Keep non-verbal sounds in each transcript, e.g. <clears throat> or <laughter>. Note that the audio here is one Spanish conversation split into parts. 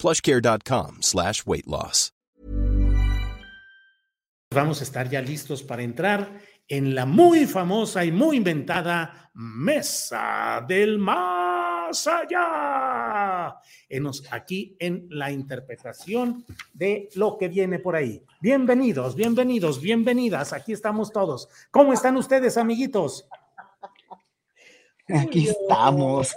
plushcare.com slash weight loss. Vamos a estar ya listos para entrar en la muy famosa y muy inventada Mesa del Más Allá. Enos aquí en la interpretación de lo que viene por ahí. Bienvenidos, bienvenidos, bienvenidas. Aquí estamos todos. ¿Cómo están ustedes, amiguitos? Aquí estamos.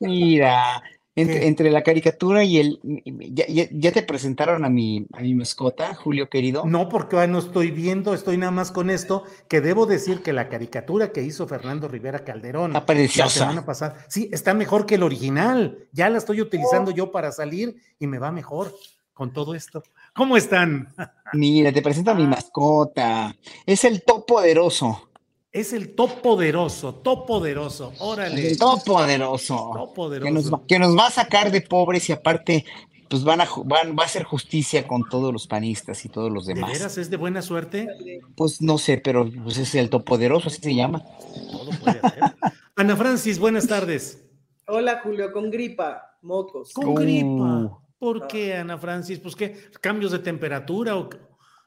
Mira, entre, entre, la caricatura y el. ¿ya, ya, ya te presentaron a mi, a mi mascota, Julio querido? No, porque no estoy viendo, estoy nada más con esto, que debo decir que la caricatura que hizo Fernando Rivera Calderón la semana pasada, sí, está mejor que el original. Ya la estoy utilizando yo para salir y me va mejor con todo esto. ¿Cómo están? <laughs> Mira, te presento a mi mascota. Es el topoderoso. Es el top poderoso, top poderoso, órale. El top poderoso. Top poderoso. Que nos, va, que nos va a sacar de pobres y aparte, pues van a, van, va a hacer justicia con todos los panistas y todos los demás. ¿De veras es de buena suerte? Pues no sé, pero pues es el top poderoso, así se llama. Todo puede ser. Ana Francis, buenas tardes. Hola, Julio, con gripa, mocos. Con uh. gripa. ¿Por qué, Ana Francis? Pues qué, cambios de temperatura o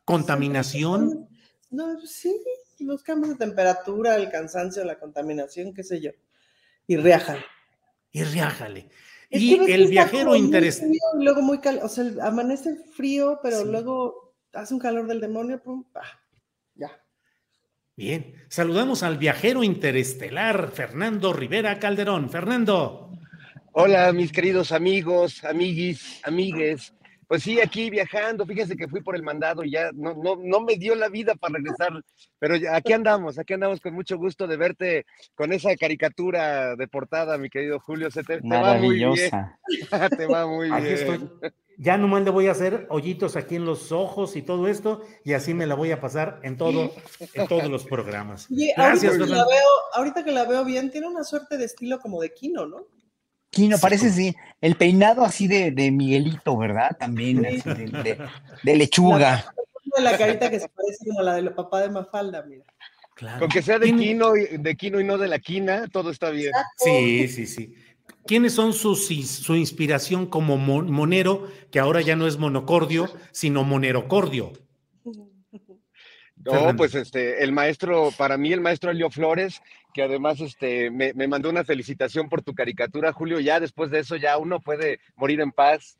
contaminación. No, sí, los cambios de temperatura, el cansancio, la contaminación, qué sé yo. Y riájale. Y riájale. Y el viajero interesante. Luego muy cal o sea, amanece frío, pero sí. luego hace un calor del demonio, pum, ah, ya. Bien, saludamos al viajero interestelar, Fernando Rivera Calderón. Fernando. Hola, mis queridos amigos, amiguis, amigues. Pues sí, aquí viajando, fíjense que fui por el mandado y ya no, no, no me dio la vida para regresar, pero ya, aquí andamos, aquí andamos con mucho gusto de verte con esa caricatura de portada, mi querido Julio, se te, te va muy bien. <laughs> te va muy aquí bien. Estoy. Ya nomás le voy a hacer hoyitos aquí en los ojos y todo esto, y así me la voy a pasar en todo, en todos los programas. Gracias, ahorita que, la veo, ahorita que la veo bien, tiene una suerte de estilo como de Kino, ¿no? Kino, parece sí, el peinado así de, de Miguelito, ¿verdad? También, así de, de, de <laughs> lechuga. La, la, carita que se parece como la del papá de Mafalda, mira. Claro. Con que sea de Kino, de Kino y no de la Quina, todo está bien. Sí, sí, sí. ¿Quiénes son sus, su inspiración como mon, monero, que ahora ya no es monocordio, sino monerocordio? <laughs> No, Fernando. pues este, el maestro, para mí el maestro Elio Flores, que además este, me, me, mandó una felicitación por tu caricatura, Julio, ya después de eso ya uno puede morir en paz.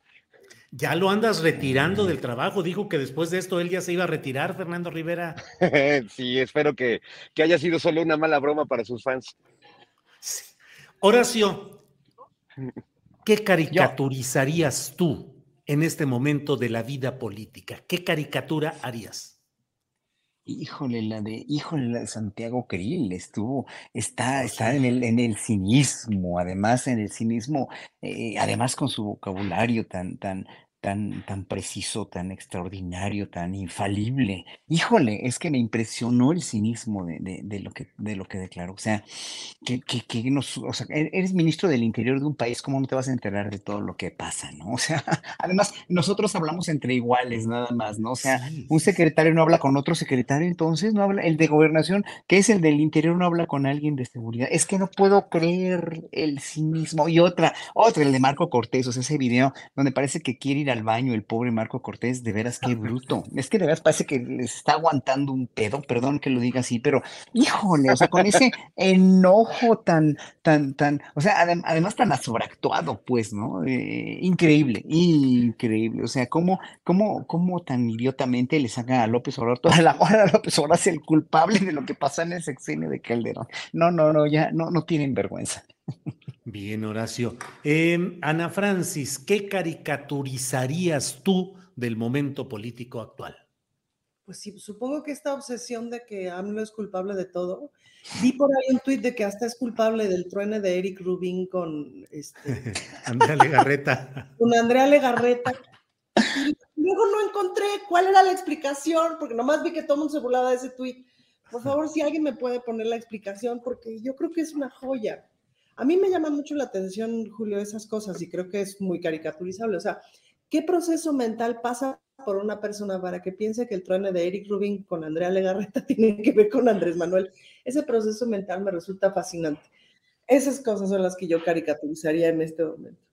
Ya lo andas retirando del trabajo, dijo que después de esto él ya se iba a retirar, Fernando Rivera. <laughs> sí, espero que, que, haya sido solo una mala broma para sus fans. Sí. Horacio, <laughs> ¿qué caricaturizarías tú en este momento de la vida política? ¿Qué caricatura harías? Híjole, la de, híjole, la de Santiago Krill estuvo, está, está en el, en el cinismo, además en el cinismo, eh, además con su vocabulario tan, tan, tan, tan preciso, tan extraordinario, tan infalible. Híjole, es que me impresionó el cinismo de, de, de lo, que, de lo que declaró. O sea, que, que, que nos, o sea, e-, eres ministro del interior de un país, ¿cómo no te vas a enterar de todo lo que pasa, no? <laughs> O sea, además, nosotros hablamos entre iguales, nada más, ¿no? O sea, un secretario no habla con otro secretario, entonces no habla, el de gobernación, que es el del interior, no habla con alguien de seguridad. Es que no puedo creer el cinismo. Y otra, otra, el de Marco Cortés, o sea, ese video donde parece que quiere ir al baño el pobre Marco Cortés, de veras qué bruto. Es que de veras parece que les está aguantando un pedo, perdón que lo diga así, pero híjole, o sea, con ese enojo tan, tan, tan, o sea, además tan sobreactuado, pues, ¿no? Eh, increíble, increíble. O sea, cómo, cómo, cómo tan idiotamente le saca a López Obrador toda la hora a <laughs> López Obrador es el culpable de lo que pasa en el sexenio de Calderón. No, no, no, ya no, no tienen vergüenza. Bien, Horacio. Em, Ana Francis, ¿qué caricaturizarías tú del momento político actual? Pues sí, supongo que esta obsesión de que AMLO es culpable de todo. Vi por ahí un tuit de que hasta es culpable del truene de Eric Rubin con este, <laughs> Andrea Legarreta. Con Andrea Legarreta. Y luego no encontré cuál era la explicación, porque nomás vi que todo el mundo se burlaba de ese tuit. Por favor, si alguien me puede poner la explicación, porque yo creo que es una joya. A mí me llama mucho la atención, Julio, esas cosas y creo que es muy caricaturizable. O sea, ¿qué proceso mental pasa por una persona para que piense que el truene de Eric Rubin con Andrea Legarreta <laughs> tiene que ver con Andrés Manuel? Ese proceso mental me resulta fascinante. Esas cosas son las que yo caricaturizaría en este momento.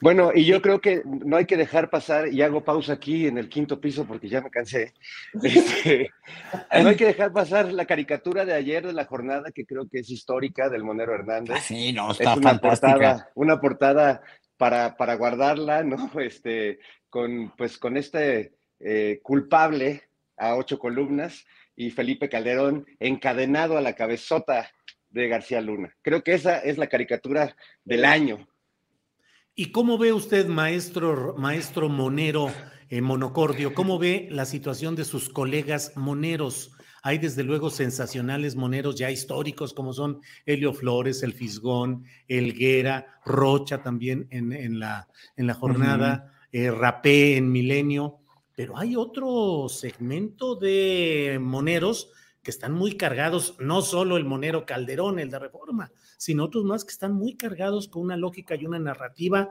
Bueno, y yo creo que no hay que dejar pasar, y hago pausa aquí en el quinto piso porque ya me cansé, <laughs> este, no hay que dejar pasar la caricatura de ayer de la jornada que creo que es histórica del Monero Hernández. Ah, sí, no, está es una portada, una portada para, para guardarla, ¿no? <laughs> Este, con, pues, con este eh, culpable a ocho columnas y Felipe Calderón encadenado a la cabezota de García Luna. Creo que esa es la caricatura del año ¿Y cómo ve usted, maestro, maestro Monero eh, Monocordio, cómo ve la situación de sus colegas moneros? Hay desde luego sensacionales moneros ya históricos como son Helio Flores, el Fisgón, Elguera, Rocha también en, la, en la jornada, eh, Rapé en Milenio, pero hay otro segmento de moneros que están muy cargados, no solo el monero Calderón, el de Reforma, sino otros más que están muy cargados con una lógica y una narrativa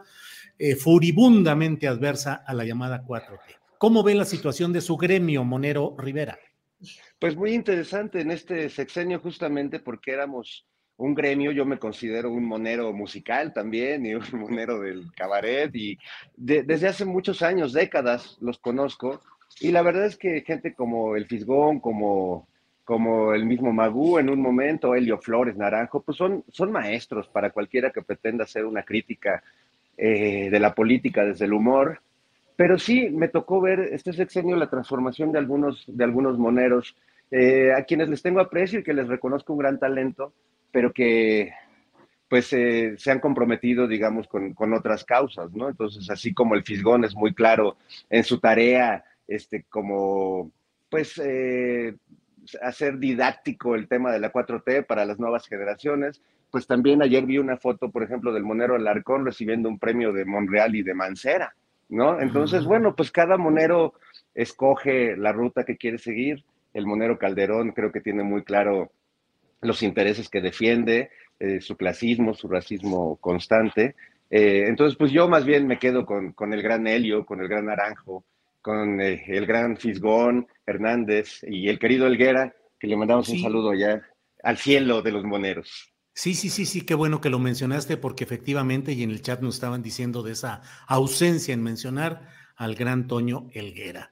eh, furibundamente adversa a la llamada 4T. ¿Cómo ve la situación de su gremio, Monero Rivera? Pues muy interesante en este sexenio justamente porque éramos un gremio, yo me considero un monero musical también y un monero del cabaret y desde hace muchos años, décadas, los conozco y la verdad es que gente como el Fisgón, como como el mismo Magú en un momento, Helio Flores, Naranjo, pues son, son maestros para cualquiera que pretenda hacer una crítica eh, de la política desde el humor. Pero sí, me tocó ver este sexenio la transformación de algunos, de algunos moneros, eh, a quienes les tengo aprecio y que les reconozco un gran talento, pero que pues eh, se han comprometido, digamos, con, con, otras causas, ¿no? Entonces, así como el Fisgón es muy claro en su tarea, este, como, pues, hacer didáctico el tema de la 4T para las nuevas generaciones. Pues también ayer vi una foto, por ejemplo, del Monero Alarcón recibiendo un premio de Monreal y de Mancera, ¿no? Entonces, bueno, pues cada monero escoge la ruta que quiere seguir. El Monero Calderón creo que tiene muy claro los intereses que defiende, eh, su clasismo, su racismo constante. Eh, entonces, pues yo más bien me quedo con, con el gran Helio, con el gran Naranjo, con eh, el gran Fisgón Hernández y el querido Elguera, que le mandamos un saludo ya al cielo de los moneros. Sí, sí, sí, sí, qué bueno que lo mencionaste porque efectivamente y en el chat nos estaban diciendo de esa ausencia en mencionar al gran Toño Elguera.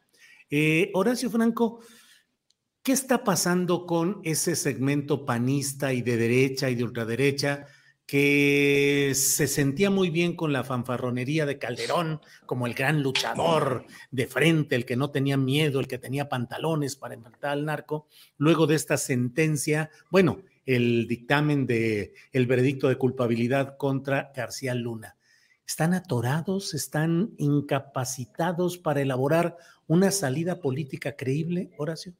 Eh, Horacio Franco, ¿qué está pasando con ese segmento panista y de derecha y de ultraderecha? Que se sentía muy bien con la fanfarronería de Calderón como el gran luchador de frente, el que no tenía miedo, el que tenía pantalones para enfrentar al narco. Luego de esta sentencia, bueno, el dictamen de el veredicto de culpabilidad contra García Luna. ¿Están atorados? ¿Están incapacitados para elaborar una salida política creíble, Horacio?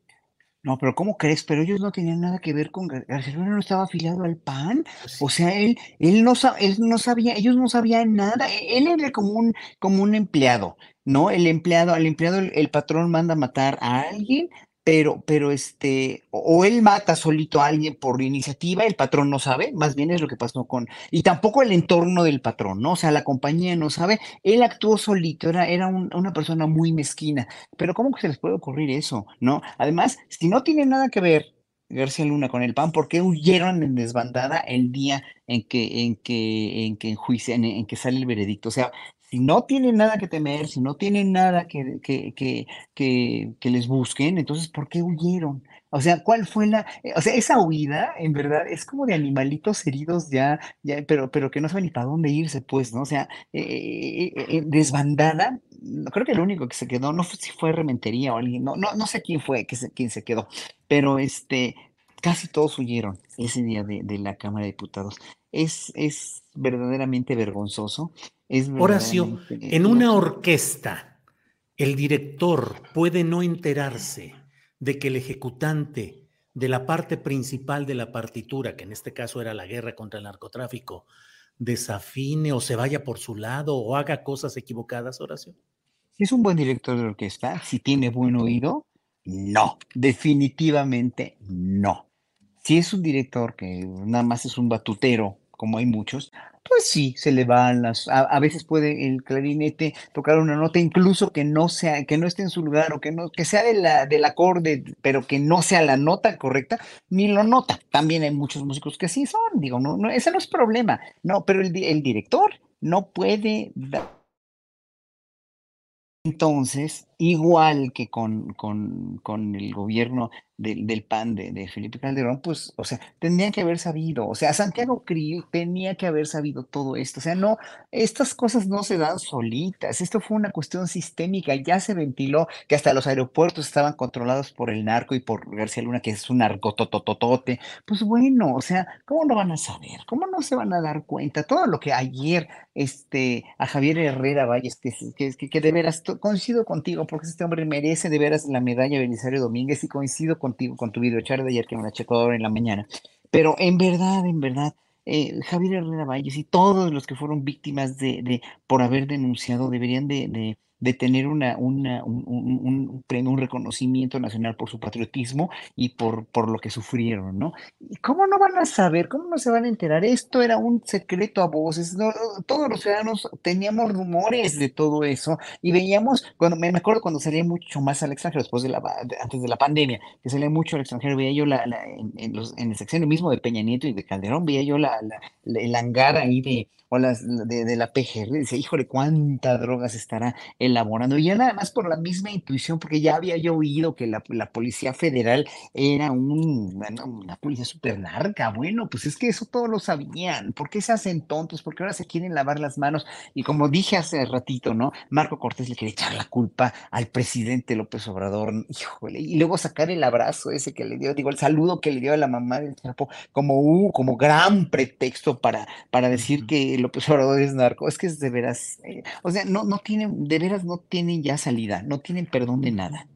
No, pero ¿cómo crees? Pero ellos no tenían nada que ver con García Luna, no estaba afiliado al PAN. O sea, él, él no, él no sabía, ellos no sabían nada. E, él era como un, como un empleado, ¿no? El empleado, al empleado, el patrón manda matar a alguien, pero, pero este, o él mata solito a alguien por iniciativa, el patrón no sabe, más bien es lo que pasó con, y tampoco el entorno del patrón, ¿no? O sea, la compañía no sabe, él actuó solito, era, era una persona muy mezquina, pero ¿cómo que se les puede ocurrir eso, no? Además, si no tiene nada que ver García Luna con el PAN, ¿por qué huyeron en desbandada el día en que, en que, en que, en, en que sale el veredicto? O sea, si no tienen nada que temer, si no tienen nada que, que, que, que, les busquen, entonces, ¿por qué huyeron? O sea, ¿cuál fue la, eh, o sea, esa huida, en verdad, es como de animalitos heridos ya, ya, pero, pero que no saben ni para dónde irse, pues, ¿no? O sea, eh, eh, desbandada, creo que el único que se quedó, no sé si fue Rementería o alguien, no, no, no sé quién fue, quién se quedó, pero este, casi todos huyeron ese día de, de la Cámara de Diputados. Es, es verdaderamente vergonzoso, es Horacio, en una orquesta, el director puede no enterarse de que el ejecutante de la parte principal de la partitura, que en este caso era la guerra contra el narcotráfico, desafine o se vaya por su lado o haga cosas equivocadas, Horacio. Si es un buen director de orquesta, si tiene buen oído, no, definitivamente no. Si es un director que nada más es un batutero, como hay muchos, pues sí, se le van las, a, a veces puede el clarinete tocar una nota incluso que no sea, que no esté en su lugar o que no, que sea de la, del acorde, pero que no sea la nota correcta, ni lo nota. También hay muchos músicos que sí son, digo, no, no, ese no es problema. No, pero el, el director no puede entonces, igual que con, con, con el gobierno del, del PAN de, de Felipe Calderón, pues, o sea, tendrían que haber sabido, o sea, Santiago Krill tenía que haber sabido todo esto, o sea, no, estas cosas no se dan solitas, esto fue una cuestión sistémica, ya se ventiló que hasta los aeropuertos estaban controlados por el narco y por García Luna, que es un narcotototote, pues bueno, o sea, ¿cómo no van a saber? ¿Cómo no se van a dar cuenta? Todo lo que ayer este, a Javier Herrera Valles, que, que, que, de veras coincido contigo, porque este hombre merece de veras la medalla Belisario Domínguez y coincido contigo con tu videochat de ayer que me la checó ahora en la mañana. Pero en verdad, en verdad, eh, Javier Herrera Valles y todos los que fueron víctimas de, de por haber denunciado deberían de, de, de tener una, una, un, un- un- un reconocimiento nacional por su patriotismo y por, por lo que sufrieron, ¿no? ¿Y cómo no van a saber? ¿Cómo no se van a enterar? Esto era un secreto a voces. todos los ciudadanos teníamos rumores de todo eso y veíamos, cuando me acuerdo cuando salía mucho más al extranjero, después de la, antes de la pandemia, que salía mucho al extranjero, veía yo la, la- en, los, en el sexenio mismo de Peña Nieto y de Calderón, veía yo la- el hangar ahí de, o las, de, de la PGR, decía, híjole, cuánta droga se estará elaborando. Y ya nada más por la misma intuición, porque ya había yo oído que la, la Policía Federal era un, una policía súper narca. Bueno, pues es que eso todos lo sabían. ¿Por qué se hacen tontos? Porque ahora se quieren lavar las manos. Y como dije hace ratito, ¿no? Marco Cortés le quiere echar la culpa al presidente López Obrador. Híjole, y luego sacar el abrazo ese que le dio, digo, el saludo que le dio a la mamá del Chapo, como, uh, como gran pretexto para, para decir que López Obrador es narco. Es que es de veras, eh, o sea, no, no tienen, de veras no tienen ya salida, no tienen perdón de nada.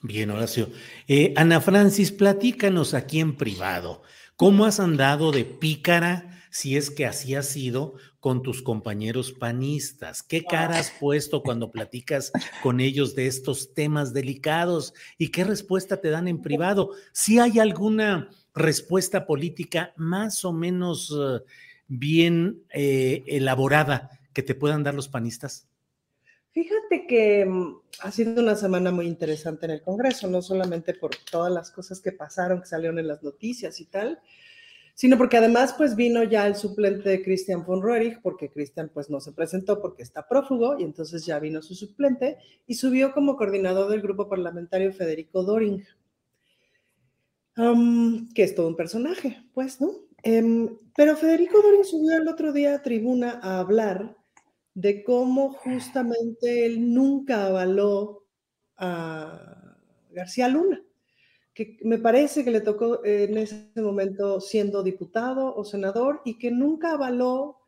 Bien, Horacio. Eh, Ana Francis, platícanos aquí en privado. ¿Cómo has andado de pícara, si es que así ha sido, con tus compañeros panistas? ¿Qué cara has puesto cuando platicas con ellos de estos temas delicados? ¿Y qué respuesta te dan en privado? ¿Si hay alguna respuesta política más o menos eh, bien eh, elaborada que te puedan dar los panistas? Fíjate que mm, ha sido una semana muy interesante en el Congreso, no solamente por todas las cosas que pasaron, que salieron en las noticias y tal, sino porque además pues vino ya el suplente de Christian von Roerich, porque Christian pues no se presentó porque está prófugo y entonces ya vino su suplente y subió como coordinador del grupo parlamentario Federico Doring, que es todo un personaje, pues, ¿no? Em, pero Federico Doring subió el otro día a tribuna a hablar de cómo justamente él nunca avaló a García Luna, que me parece que le tocó en ese momento siendo diputado o senador y que nunca avaló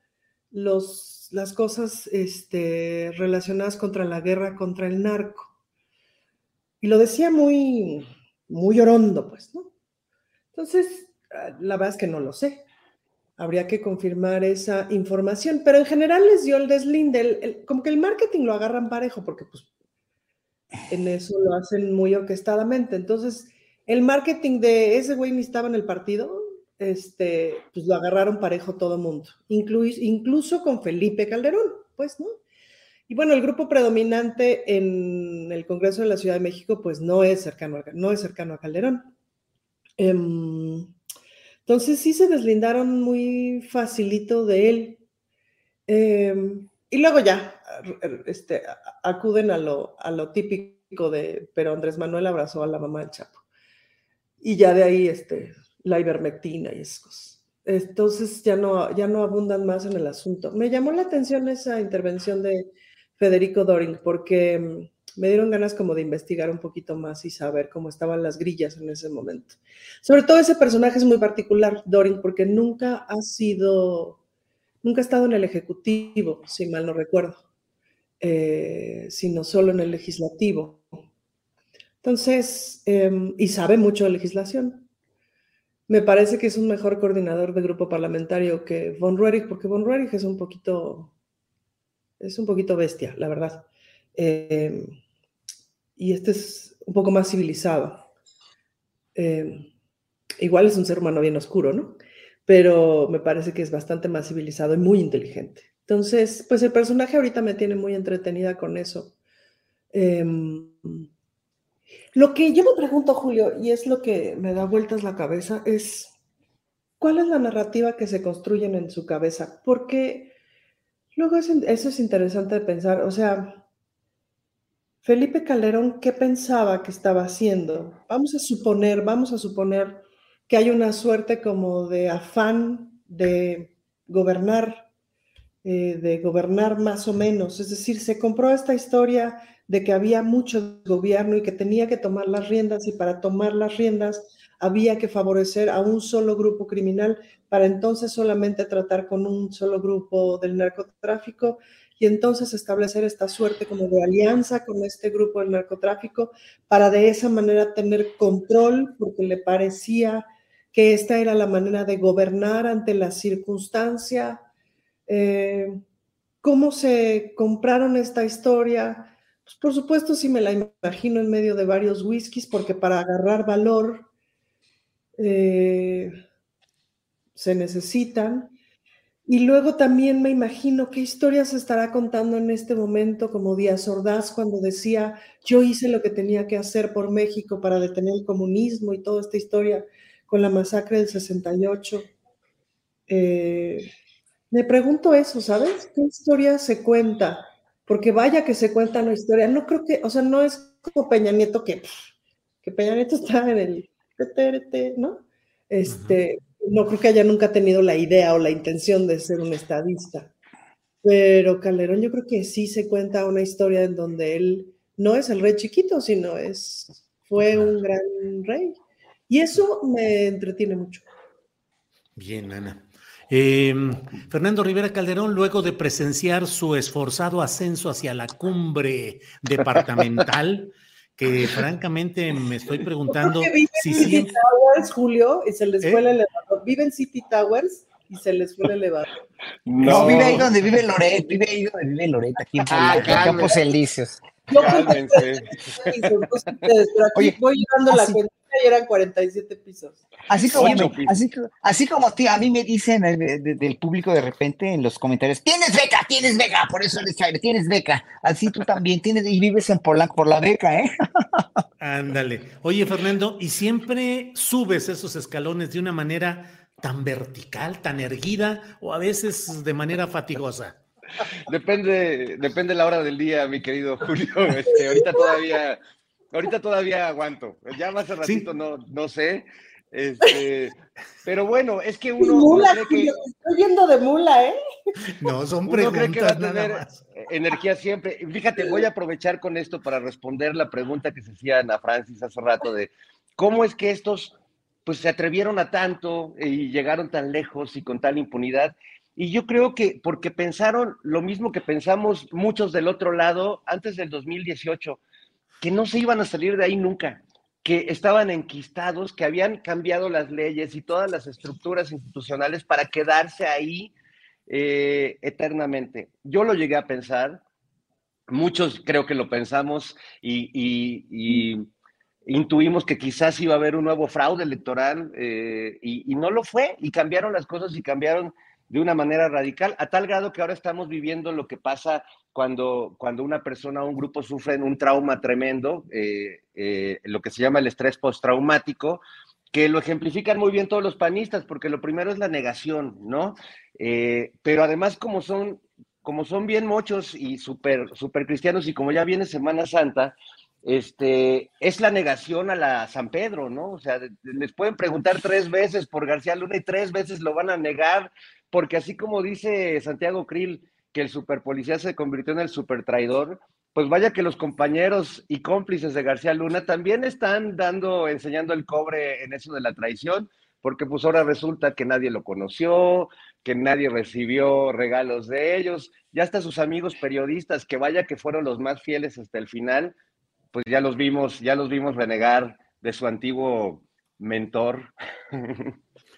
los, las cosas este, relacionadas contra la guerra contra el narco. Y lo decía muy, muy orondo, pues, ¿no? Entonces, la verdad es que no lo sé. Habría que confirmar esa información, pero en general les dio el deslinde, como que el marketing lo agarran parejo, porque pues en eso lo hacen muy orquestadamente. Entonces, el marketing de ese güey ni estaba en el partido, este, pues lo agarraron parejo todo el mundo, incluso con Felipe Calderón, pues, ¿no? Y bueno, el grupo predominante en el Congreso de la Ciudad de México, pues no es cercano a, no es cercano a Calderón. Em, entonces sí se deslindaron muy facilito de él. Em, y luego ya este, acuden a lo, a lo típico de, pero Andrés Manuel abrazó a la mamá del Chapo. Y ya de ahí este, la ivermectina y esas cosas. Entonces ya no, ya no abundan más en el asunto. Me llamó la atención esa intervención de Federico Doring porque mm, me dieron ganas como de investigar un poquito más y saber cómo estaban las grillas en ese momento. Sobre todo ese personaje es muy particular, Doring, porque nunca ha sido, nunca ha estado en el Ejecutivo, si mal no recuerdo, eh, sino solo en el Legislativo. Entonces, em, y sabe mucho de legislación. Me parece que es un mejor coordinador de grupo parlamentario que Von Ruerich, porque Von Ruerich es un poquito, es un poquito bestia, la verdad. Em, y este es un poco más civilizado. Em, igual es un ser humano bien oscuro, ¿no? Pero me parece que es bastante más civilizado y muy inteligente. Entonces, pues el personaje ahorita me tiene muy entretenida con eso. Lo que yo me pregunto, Julio, y es lo que me da vueltas la cabeza, es cuál es la narrativa que se construyen en su cabeza. Porque luego eso es interesante de pensar. O sea, Felipe Calderón, ¿qué pensaba que estaba haciendo? Vamos a suponer, vamos a suponer que hay una suerte como de afán de gobernar, eh, de gobernar más o menos. Es decir, se compró esta historia de que había mucho gobierno y que tenía que tomar las riendas y para tomar las riendas había que favorecer a un solo grupo criminal para entonces solamente tratar con un solo grupo del narcotráfico y entonces establecer esta suerte como de alianza con este grupo del narcotráfico para de esa manera tener control porque le parecía que esta era la manera de gobernar ante la circunstancia. Eh, ¿Cómo se compraron esta historia? Pues, por supuesto, sí me la imagino en medio de varios whiskies, porque para agarrar valor eh, se necesitan. Y luego también me imagino qué historia se estará contando en este momento, como Díaz Ordaz cuando decía, yo hice lo que tenía que hacer por México para detener el comunismo y toda esta historia con la masacre del 68. Eh, me pregunto eso, ¿sabes? ¿Qué historia se cuenta? porque vaya que se cuenta una historia. No creo que, o sea, no es como Peña Nieto que, que Peña Nieto <laughs> está en el ¿no? Este, no creo que haya nunca tenido la idea o la intención de ser un estadista. Pero Calderón yo creo que sí se cuenta una historia en donde él no es el rey chiquito, sino es, fue un gran rey. Y eso me entretiene mucho. Bien, Ana. Em, Fernando Rivera Calderón, luego de presenciar su esforzado ascenso hacia la cumbre departamental, <laughs> que francamente me estoy <laughs> preguntando si City Towers, Julio, y se les fue el ¿Eh? elevador. Vive en City Towers y se les fue el elevador. No, vive ahí donde vive Loret, vive ahí donde vive Loret, aquí en ah, Campos Elíseos. Yo Cálmense. <laughs> Oye, voy llevando la cuenta y eran 47 pisos. Así como, así, así, como tío, a mí me dicen del público de repente en los comentarios, tienes tienes beca, por eso eres chaire, tienes beca. Así tú también tienes y vives en Polanco por la beca, ¿eh? <laughs> Ándale. Oye, Fernando, ¿y siempre subes esos escalones de una manera tan vertical, tan erguida o a veces de manera fatigosa? Depende, depende la hora del día, mi querido Julio. <laughs> Este, ahorita todavía, ahorita todavía aguanto. Ya más ratito no, no sé. Este, pero bueno, es que uno. Mula, que, estoy yendo de mula, ¿eh? No, son preguntas cree que va a tener energía siempre. Fíjate, voy a aprovechar con esto para responder la pregunta que se hacía Ana Francis hace rato de cómo es que estos pues se atrevieron a tanto y llegaron tan lejos y con tal impunidad. Y yo creo que porque pensaron lo mismo que pensamos muchos del otro lado antes del 2018, que no se iban a salir de ahí nunca, que estaban enquistados, que habían cambiado las leyes y todas las estructuras institucionales para quedarse ahí eh, eternamente. Yo lo llegué a pensar, muchos creo que lo pensamos y, intuimos que quizás iba a haber un nuevo fraude electoral eh, y no lo fue y cambiaron las cosas y cambiaron de una manera radical, a tal grado que ahora estamos viviendo lo que pasa cuando, cuando una persona o un grupo sufren un trauma tremendo, eh, eh, lo que se llama el estrés postraumático, que lo ejemplifican muy bien todos los panistas, porque lo primero es la negación, ¿no? Eh, pero además como son como son bien mochos y súper super cristianos y como ya viene Semana Santa, este, es la negación a la San Pedro, ¿no? O sea, les pueden preguntar tres veces por García Luna y tres veces lo van a negar, porque así como dice Santiago Krill que el superpolicía se convirtió en el supertraidor, pues vaya que los compañeros y cómplices de García Luna también están dando, enseñando el cobre en eso de la traición, porque pues ahora resulta que nadie lo conoció, que nadie recibió regalos de ellos, ya hasta sus amigos periodistas, que vaya que fueron los más fieles hasta el final, pues ya los vimos, ya los vimos renegar de su antiguo mentor.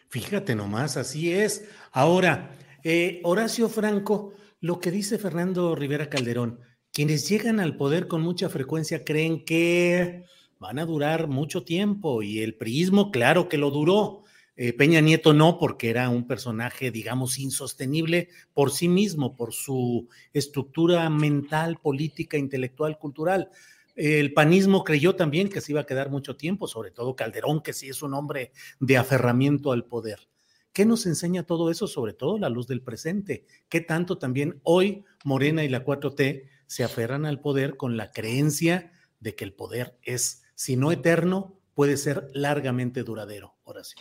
Fíjate nomás, así es. Ahora, eh, Horacio Franco, lo que dice Fernando Rivera Calderón, quienes llegan al poder con mucha frecuencia creen que van a durar mucho tiempo y el priismo, claro que lo duró. Eh, Peña Nieto no, porque era un personaje, digamos, insostenible por sí mismo, por su estructura mental, política, intelectual, cultural. El panismo creyó también que se iba a quedar mucho tiempo, sobre todo Calderón, que sí es un hombre de aferramiento al poder. ¿Qué nos enseña todo eso? Sobre todo la luz del presente. ¿Qué tanto también hoy Morena y la 4T se aferran al poder con la creencia de que el poder es, si no eterno, puede ser largamente duradero? Ahora sí.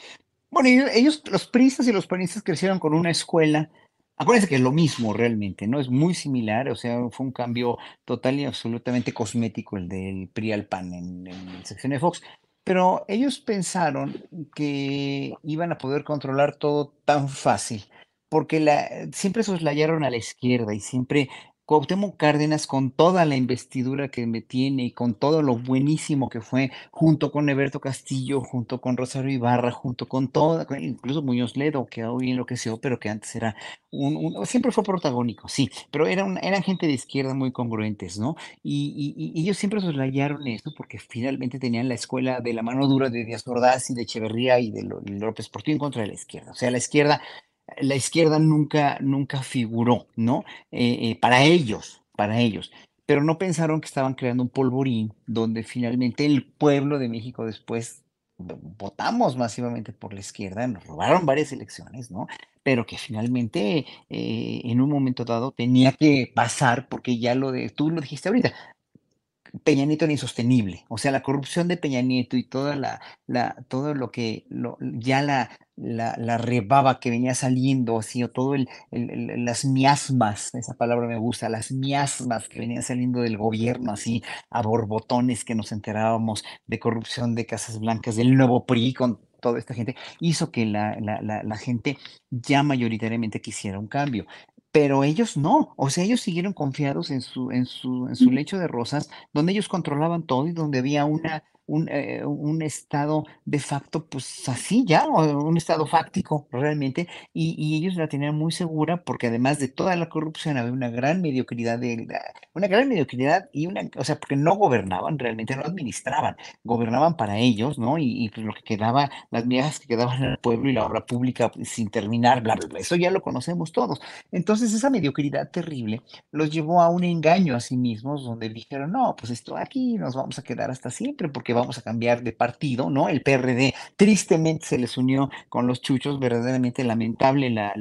Bueno, ellos, los priistas y los panistas crecieron con una escuela Acuérdense que es lo mismo realmente, ¿no? Es muy similar, o sea, fue un cambio total y absolutamente cosmético el del PRI al PAN en, en sección de Fox. Pero ellos pensaron que iban a poder controlar todo tan fácil, porque siempre soslayaron a la izquierda y siempre Cuauhtémoc Cárdenas, con toda la investidura que me tiene y con todo lo buenísimo que fue, junto con Eberto Castillo, junto con Rosario Ibarra, junto con toda, incluso Muñoz Ledo, que hoy enloqueció, pero que antes era un, siempre fue protagónico, sí, pero era eran gente de izquierda muy congruentes, ¿no? Y, ellos siempre soslayaron esto porque finalmente tenían la escuela de la mano dura de Díaz Ordaz y de Echeverría y de López Portillo en contra de la izquierda. O sea, la izquierda la izquierda nunca, nunca figuró, ¿no? Eh, eh, para ellos, para ellos. Pero no pensaron que estaban creando un polvorín donde finalmente el pueblo de México después votamos masivamente por la izquierda, nos robaron varias elecciones, ¿no? Pero que finalmente eh, en un momento dado tenía que pasar, porque ya lo de, tú lo dijiste ahorita, Peña Nieto era insostenible. O sea, la corrupción de Peña Nieto y toda la, la, todo lo que lo, ya la, la, la, rebaba que venía saliendo, así, o todo el, las miasmas, esa palabra me gusta, las miasmas que venían saliendo del gobierno, así, a borbotones que nos enterábamos de corrupción de Casas Blancas, del nuevo PRI con toda esta gente, hizo que la, la, la gente ya mayoritariamente quisiera un cambio pero ellos no, o sea, ellos siguieron confiados en su, en su, en su lecho de rosas, donde ellos controlaban todo y donde había una un, eh, un, estado de facto, pues así ya, un estado fáctico realmente, y, ellos la tenían muy segura porque además de toda la corrupción había una gran mediocridad, de, una gran mediocridad y una, o sea, porque no gobernaban realmente, no administraban, gobernaban para ellos, ¿no? Y, pues lo que quedaba, las viejas que quedaban en el pueblo y la obra pública pues, sin terminar, bla, bla, bla, eso ya lo conocemos todos. Entonces esa mediocridad terrible los llevó a un engaño a sí mismos donde dijeron, no, pues esto aquí nos vamos a quedar hasta siempre porque vamos a cambiar de partido, ¿no? El PRD tristemente se les unió con los chuchos, verdaderamente lamentable la,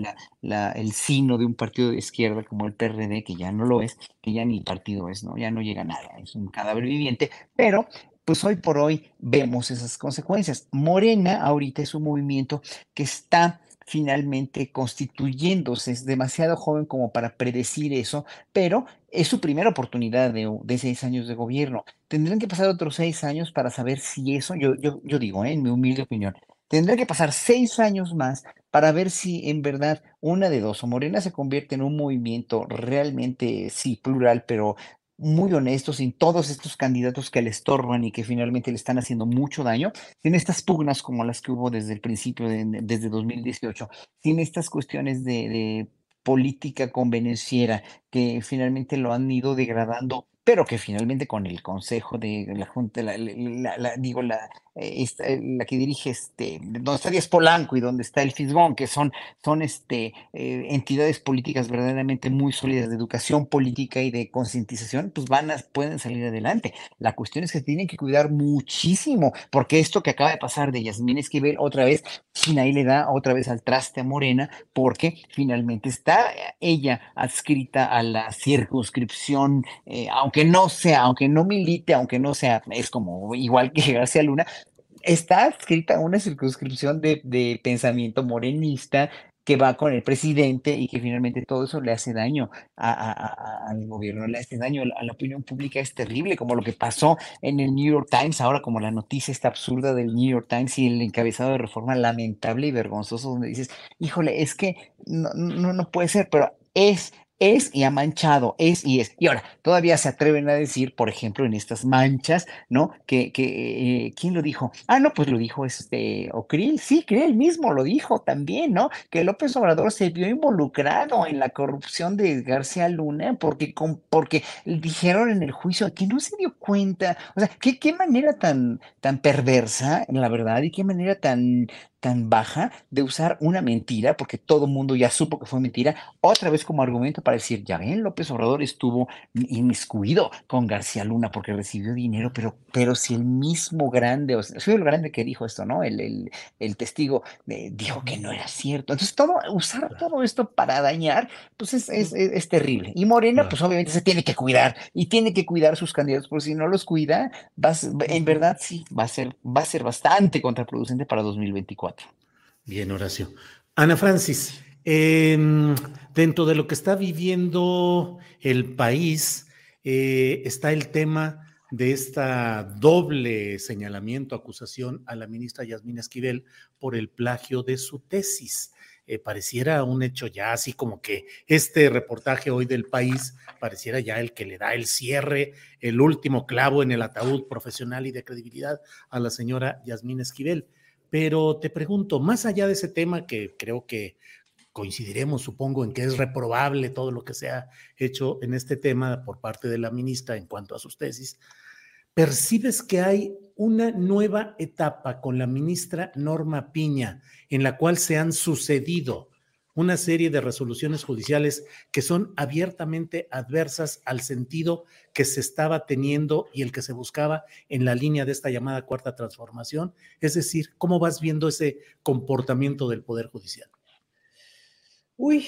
la, el sino de un partido de izquierda como el PRD, que ya no lo es, que ya ni partido es, ¿no? Ya no llega a nada, es un cadáver viviente, pero pues hoy por hoy vemos esas consecuencias. Morena ahorita es un movimiento que está finalmente constituyéndose. Es demasiado joven como para predecir eso, pero es su primera oportunidad de, seis años de gobierno. Tendrán que pasar otros seis años para saber si eso, yo, yo, digo, ¿eh? en mi humilde opinión, tendrán que pasar seis años más para ver si en verdad una de dos, o Morena se convierte en un movimiento realmente, sí, plural, pero muy honesto, sin todos estos candidatos que le estorban y que finalmente le están haciendo mucho daño, sin estas pugnas como las que hubo desde el principio, desde 2018, sin estas cuestiones de, política convenenciera que finalmente lo han ido degradando pero que finalmente con el consejo de la Junta, la, digo, la, eh, eh, la que dirige este, donde está Díaz Polanco y donde está el Fisgón, que son, son este, entidades políticas verdaderamente muy sólidas de educación política y de concientización, pues van a, pueden salir adelante. La cuestión es que tienen que cuidar muchísimo, porque esto que acaba de pasar de Yasmín Esquivel, otra vez, ahí le da otra vez al traste a Morena, porque finalmente está ella adscrita a la circunscripción, aunque no sea, aunque no milite, aunque no sea, es como igual que <laughs> García Luna, está adscrita a una circunscripción de, pensamiento morenista que va con el presidente y que finalmente todo eso le hace daño al gobierno, le hace daño. A la opinión pública, es terrible, como lo que pasó en el New York Times, ahora como la noticia está absurda del New York Times y el encabezado de reforma lamentable y vergonzoso, donde dices, híjole, es que no, no, no puede ser, pero es es y ha manchado, es y es. Y ahora, todavía se atreven a decir, por ejemplo, en estas manchas, ¿no? Que, que eh, ¿quién lo dijo? Ah, no, pues lo dijo este Ocril, sí, él mismo lo dijo también, ¿no? Que López Obrador se vio involucrado en la corrupción de García Luna porque, con, porque dijeron en el juicio que no se dio cuenta, o sea, qué, qué manera tan, tan perversa, la verdad, y qué manera tan, tan baja de usar una mentira, porque todo el mundo ya supo que fue mentira, otra vez como argumento para decir, ya ven, López Obrador estuvo inmiscuido con García Luna porque recibió dinero, pero, pero si el mismo grande, o sea, el grande que dijo esto, ¿no? El, el, testigo eh, dijo que no era cierto. Entonces, todo, usar todo esto para dañar, pues es, es, es, terrible. Y Morena, pues obviamente se tiene que cuidar y tiene que cuidar sus candidatos, porque si no los cuida, va, en verdad sí, va a ser, va a ser bastante contraproducente para 2024. Bien, Horacio. Ana Francis, em, dentro de lo que está viviendo el país, eh, está el tema de esta doble señalamiento, acusación a la ministra Yasmín Esquivel por el plagio de su tesis. Eh, pareciera un hecho ya así como que este reportaje hoy del país pareciera ya el que le da el cierre, el último clavo en el ataúd profesional y de credibilidad a la señora Yasmín Esquivel. Pero te pregunto, más allá de ese tema que creo que coincidiremos, supongo, en que es reprobable todo lo que se ha hecho en este tema por parte de la ministra en cuanto a sus tesis, ¿percibes que hay una nueva etapa con la ministra Norma Piña en la cual se han sucedido una serie de resoluciones judiciales que son abiertamente adversas al sentido que se estaba teniendo y el que se buscaba en la línea de esta llamada cuarta transformación. Es decir, ¿cómo vas viendo ese comportamiento del Poder Judicial? Uy,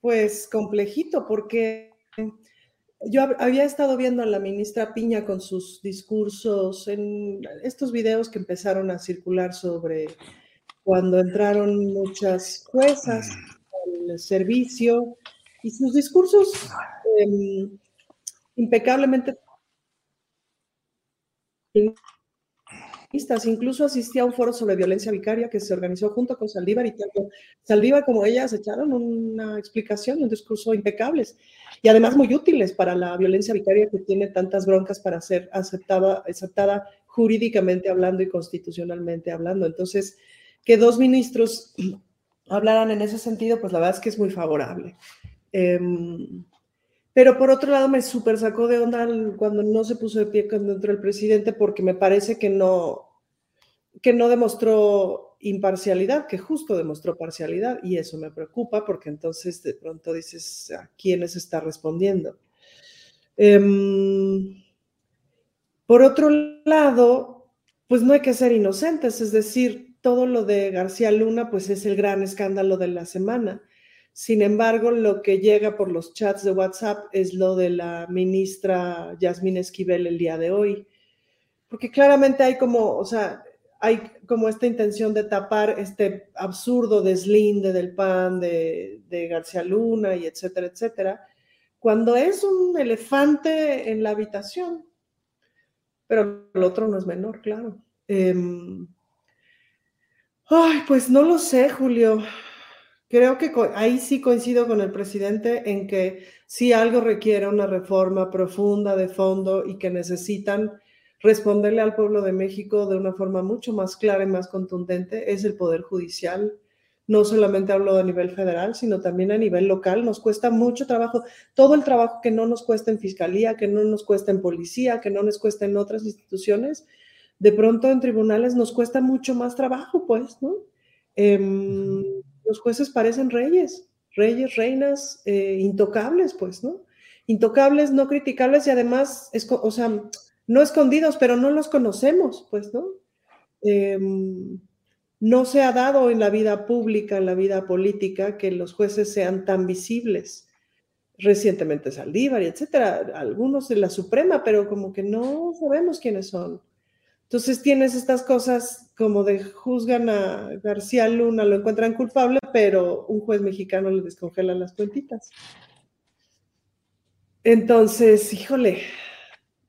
pues complejito, porque yo había estado viendo a la ministra Piña con sus discursos en estos videos que empezaron a circular sobre cuando entraron muchas juezas mm. al servicio y sus discursos em, impecablemente incluso asistí a un foro sobre violencia vicaria que se organizó junto con Saldívar y tanto Saldívar como ella se echaron una explicación y un discurso impecables y además muy útiles para la violencia vicaria que tiene tantas broncas para ser aceptada, aceptada jurídicamente hablando y constitucionalmente hablando. Entonces, que dos ministros <clears throat> hablaran en ese sentido, pues la verdad es que es muy favorable. Em, pero por otro lado, me súper sacó de onda cuando no se puso de pie entró el presidente, porque me parece que no, que no demostró imparcialidad, que justo demostró parcialidad, y eso me preocupa, porque entonces de pronto dices a quiénes está respondiendo. Em, por otro lado, pues no hay que ser inocentes, es decir, todo lo de García Luna, pues es el gran escándalo de la semana. Sin embargo, lo que llega por los chats de WhatsApp es lo de la ministra Yasmín Esquivel el día de hoy. Porque claramente hay como, o sea, hay como esta intención de tapar este absurdo deslinde del PAN de, García Luna y etcétera, etcétera, cuando es un elefante en la habitación. Pero el otro no es menor, claro. Em, Ay, pues no lo sé, Julio. Creo que ahí sí coincido con el presidente en que si algo requiere una reforma profunda de fondo y que necesitan responderle al pueblo de México de una forma mucho más clara y más contundente es el Poder Judicial. No solamente hablo a nivel federal, sino también a nivel local. Nos cuesta mucho trabajo, todo el trabajo que no nos cuesta en fiscalía, que no nos cuesta en policía, que no nos cuesta en otras instituciones de pronto en tribunales nos cuesta mucho más trabajo, pues, ¿no? Em, los jueces parecen reyes, reyes, reinas, eh, intocables, pues, ¿no? Intocables, no criticables y además, o sea, no escondidos, pero no los conocemos, pues, ¿no? Em, no se ha dado en la vida pública, en la vida política, que los jueces sean tan visibles. Recientemente Saldívar y etcétera, algunos de la Suprema, pero como que no sabemos quiénes son. Entonces tienes estas cosas como de juzgan a García Luna, lo encuentran culpable, pero un juez mexicano le descongela las cuentitas. Entonces, híjole,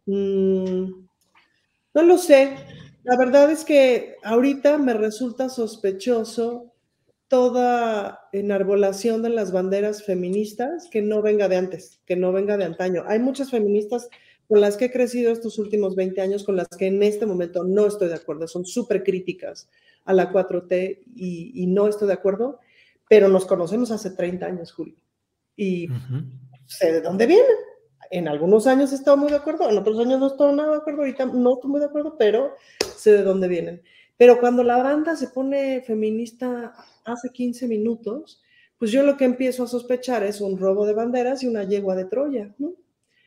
mm, no lo sé. La verdad es que ahorita me resulta sospechoso toda enarbolación de las banderas feministas que no venga de antes, que no venga de antaño. Hay muchas feministas con las que he crecido estos últimos 20 años, con las que en este momento no estoy de acuerdo, son súper críticas a la 4T y, no estoy de acuerdo, pero nos conocemos hace 30 años, Julio, y sé de dónde vienen. En algunos años he estado muy de acuerdo, en otros años no estoy nada de acuerdo, ahorita no estoy muy de acuerdo, pero sé de dónde vienen. Pero cuando la banda se pone feminista hace 15 minutos, pues yo lo que empiezo a sospechar es un robo de banderas y una yegua de Troya, ¿no?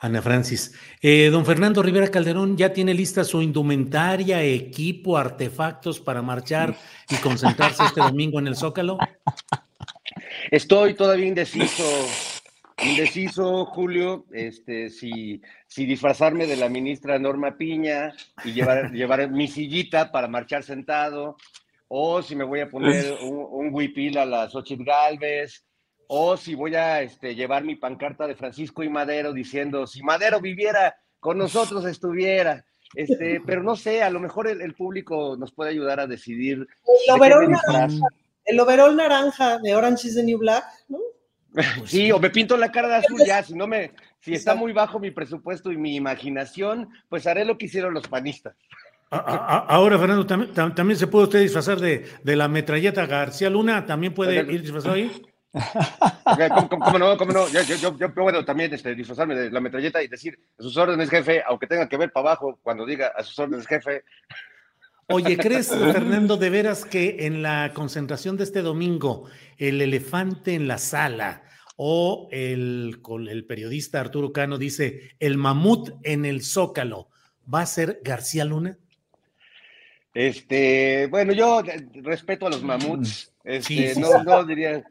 Ana Francis. Eh, don Fernando Rivera Calderón ya tiene lista su indumentaria, equipo, artefactos para marchar y concentrarse este domingo en el Zócalo. Estoy todavía indeciso, indeciso, Julio, este, si, si disfrazarme de la ministra Norma Piña y llevar, llevar mi sillita para marchar sentado, o si me voy a poner <laughs> un, un huipil a las Xochitl Galvez, o si voy a este, llevar mi pancarta de Francisco y Madero diciendo, si Madero viviera, con nosotros estuviera. Este, <laughs> pero no sé, a lo mejor el, público nos puede ayudar a decidir. El overol, naranja, el overol naranja de Orange is the New Black, ¿no? <laughs> Sí, o me pinto la cara de azul ya, si no me, si está muy bajo mi presupuesto y mi imaginación, pues haré lo que hicieron los panistas. Ahora, Fernando, también, se puede usted disfrazar de, de la metralleta García Luna, también puede ir disfrazado ahí. ¿Cómo, no? ¿Cómo no? Yo, yo, yo, puedo también este, disfrazarme de la metralleta y decir a sus órdenes, jefe, aunque tenga que ver para abajo cuando diga a sus órdenes, jefe. Oye, ¿crees, <laughs> Fernando, de veras que en la concentración de este domingo, el elefante en la sala o el, el periodista Arturo Cano dice el mamut en el zócalo, va a ser García Luna? Este, bueno, yo respeto a los mamuts. Este, no, no diría.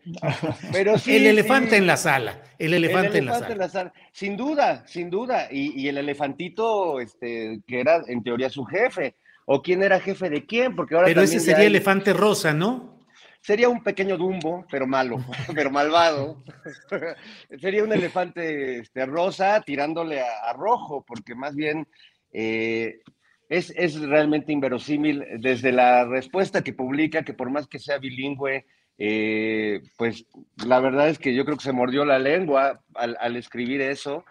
Pero sí, el elefante en la sala. El elefante, en, la sala. Sin duda, sin duda. Y, el elefantito, este, que era en teoría su jefe. ¿O quién era jefe de quién? Porque ahora pero ese sería elefante rosa, ¿no? Sería un pequeño Dumbo, pero malo, <laughs> pero malvado. <laughs> sería un elefante este, rosa tirándole a, rojo, porque más bien eh, es, realmente inverosímil desde la respuesta que publica, que por más que sea bilingüe, eh, pues la verdad es que yo creo que se mordió la lengua al, escribir eso,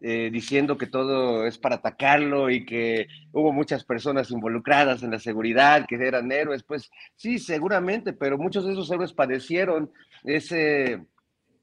eh, diciendo que todo es para atacarlo y que hubo muchas personas involucradas en la seguridad, que eran héroes, pues sí, seguramente, pero muchos de esos héroes padecieron ese,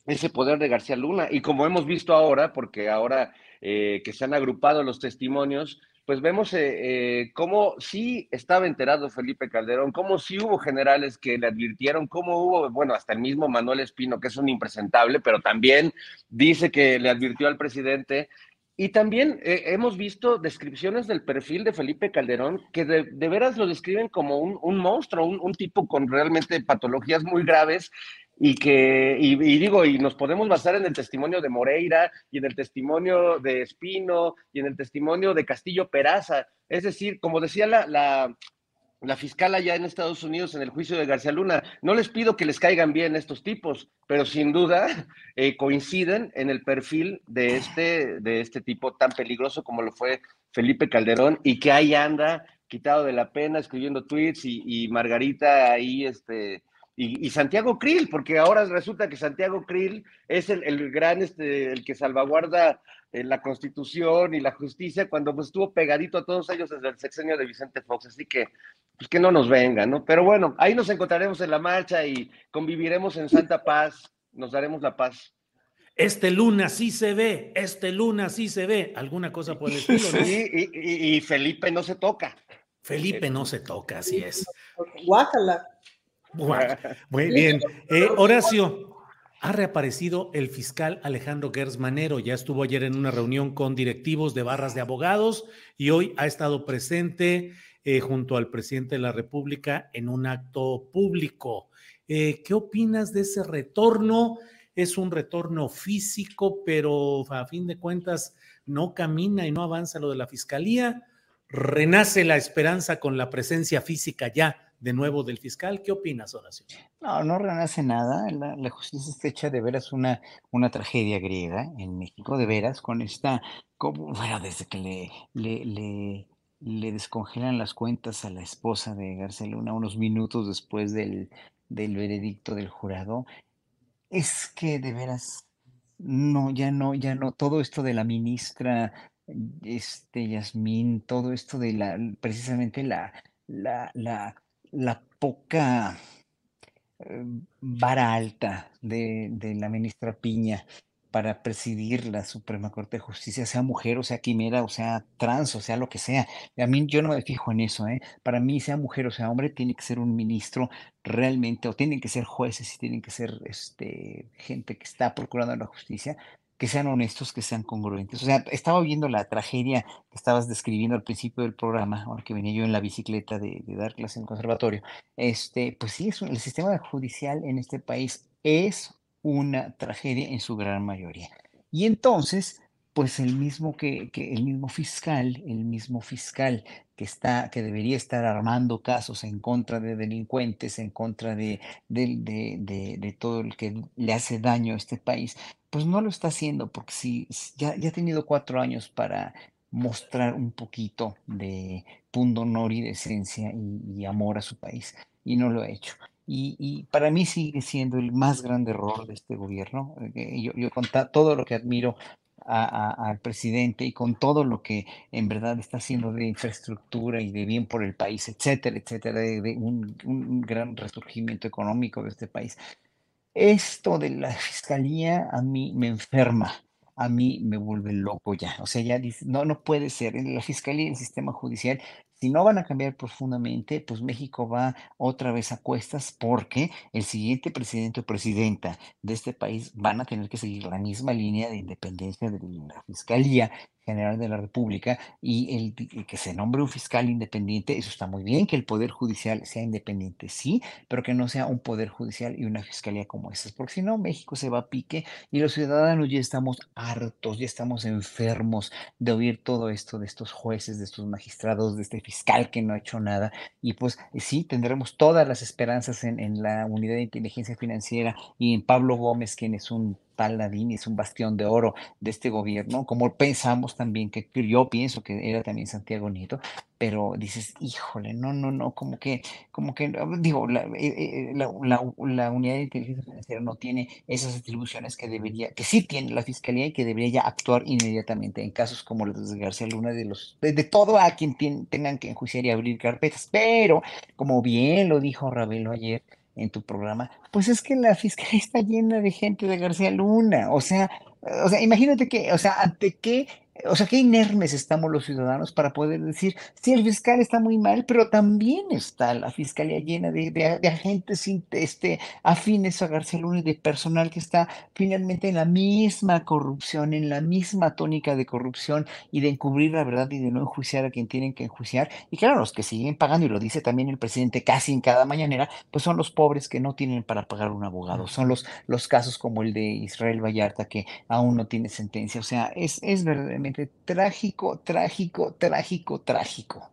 ese poder de García Luna. Y como hemos visto ahora, porque ahora eh, que se han agrupado los testimonios, pues vemos eh, eh, cómo sí estaba enterado Felipe Calderón, cómo sí hubo generales que le advirtieron, cómo hubo, bueno, hasta el mismo Manuel Espino, que es un impresentable, pero también dice que le advirtió al presidente. Y también eh, hemos visto descripciones del perfil de Felipe Calderón que de, veras lo describen como un, monstruo, un, un, tipo con realmente patologías muy graves y que, y, digo, y nos podemos basar en el testimonio de Moreira y en el testimonio de Espino y en el testimonio de Castillo Peraza. Es decir, como decía la, la, la fiscal allá en Estados Unidos en el juicio de García Luna, no les pido que les caigan bien estos tipos, pero sin duda <laughs> eh, coinciden en el perfil de este, de este tipo tan peligroso como lo fue Felipe Calderón y que ahí anda quitado de la pena escribiendo tweets y, y Margarita ahí este, y, Santiago Krill, porque ahora resulta que Santiago Krill es el, gran, este, el que salvaguarda eh, la constitución y la justicia cuando pues, estuvo pegadito a todos ellos desde el sexenio de Vicente Fox, así que pues que no nos vengan, ¿no? Pero bueno, ahí nos encontraremos en la marcha y conviviremos en santa paz, nos daremos la paz. Este luna sí se ve, este luna sí se ve, alguna cosa por el <laughs> estilo, ¿no? Sí, y, Felipe no se toca. Felipe no se toca, así es. Guácala. Muy bien. Eh, Horacio, ha reaparecido el fiscal Alejandro Gers Manero. Ya estuvo ayer en una reunión con directivos de barras de abogados y hoy ha estado presente eh, junto al presidente de la República en un acto público. Eh, ¿Qué opinas de ese retorno? Es un retorno físico, pero a fin de cuentas no camina y no avanza lo de la fiscalía. Renace la esperanza con la presencia física ya de nuevo del fiscal. ¿Qué opinas, Horacio? No, no renace nada. La, justicia está hecha de veras una, una tragedia griega en México, de veras, con esta, como, bueno, desde que le, le, le, descongelan las cuentas a la esposa de García Luna unos minutos después del, del veredicto del jurado, es que de veras, no, ya no, ya no, todo esto de la ministra este, Yasmín, todo esto de la, precisamente la, la, la, la poca eh, vara alta de, la ministra Piña para presidir la Suprema Corte de Justicia, sea mujer o sea quimera o sea trans o sea lo que sea. A mí yo no me fijo en eso, ¿eh? Para mí, sea mujer o sea hombre, tiene que ser un ministro realmente, o tienen que ser jueces y tienen que ser este, gente que está procurando la justicia, que sean honestos, que sean congruentes. O sea, estaba viendo la tragedia que estabas describiendo al principio del programa, ahora que venía yo en la bicicleta de, dar clases en el conservatorio. Este, pues sí, es el sistema judicial en este país es una tragedia en su gran mayoría. Y entonces, pues el mismo que, el mismo fiscal, el mismo fiscal que está, que debería estar armando casos en contra de delincuentes, en contra de, de, todo el que le hace daño a este país, pues no lo está haciendo porque sí, ya, ha tenido cuatro años para mostrar un poquito de punto honor y decencia y, amor a su país y no lo ha hecho. Y, para mí sigue siendo el más grande error de este gobierno. Eh, yo, yo con todo lo que admiro al presidente y con todo lo que en verdad está haciendo de infraestructura y de bien por el país, etcétera, etcétera, de, un, un, gran resurgimiento económico de este país. Esto de la fiscalía a mí me enferma, a mí me vuelve loco ya. O sea, ya dice, no, no puede ser. En la fiscalía y el sistema judicial si no van a cambiar profundamente, pues México va otra vez a cuestas porque el siguiente presidente o presidenta de este país van a tener que seguir la misma línea de independencia de la Fiscalía General de la República y el, que se nombre un fiscal independiente, eso está muy bien, que el Poder Judicial sea independiente, sí, pero que no sea un Poder Judicial y una Fiscalía como esas, porque si no, México se va a pique y los ciudadanos ya estamos hartos, ya estamos enfermos de oír todo esto de estos jueces, de estos magistrados, de este fiscal que no ha hecho nada. Y pues sí, tendremos todas las esperanzas en, en la unidad de inteligencia financiera y en Pablo Gómez, quien es un paladín, es un bastión de oro de este gobierno, como pensamos también que yo pienso que era también Santiago Nieto, pero dices, híjole, no, no, no, como que, como que, digo, la, eh, eh, la, la, unidad de inteligencia financiera no tiene esas atribuciones que debería, que sí tiene la fiscalía y que debería ya actuar inmediatamente en casos como los de García Luna, de los, de, todo a quien tengan que enjuiciar y abrir carpetas, pero como bien lo dijo Ravelo ayer, en tu programa, pues es que la fiscalía <laughs> está llena de gente de García Luna, o sea, o sea, imagínate que, o sea, ante qué o sea, qué inermes estamos los ciudadanos para poder decir, sí, el fiscal está muy mal, pero también está la fiscalía llena de, de, agentes este, afines a García Luna y de personal que está finalmente en la misma corrupción, en la misma tónica de corrupción y de encubrir la verdad y de no enjuiciar a quien tienen que enjuiciar. Y claro, los que siguen pagando, y lo dice también el presidente casi en cada mañanera, pues son los pobres que no tienen para pagar un abogado. Son los, los casos como el de Israel Vallarta que aún no tiene sentencia. O sea, es, es trágico, trágico, trágico, trágico.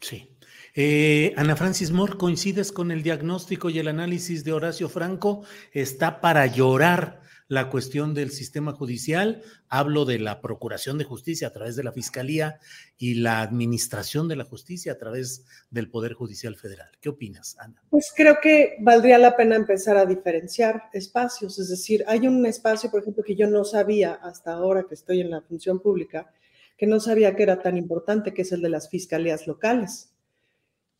Sí. Eh, Ana Francis Moore, ¿coincides con el diagnóstico y el análisis de Horacio Franco? Está para llorar la cuestión del sistema judicial, hablo de la Procuración de Justicia a través de la Fiscalía y la Administración de la Justicia a través del Poder Judicial Federal. ¿Qué opinas, Ana? Pues creo que valdría la pena empezar a diferenciar espacios, es decir, hay un espacio, por ejemplo, que yo no sabía hasta ahora que estoy en la función pública, que no sabía que era tan importante, que es el de las fiscalías locales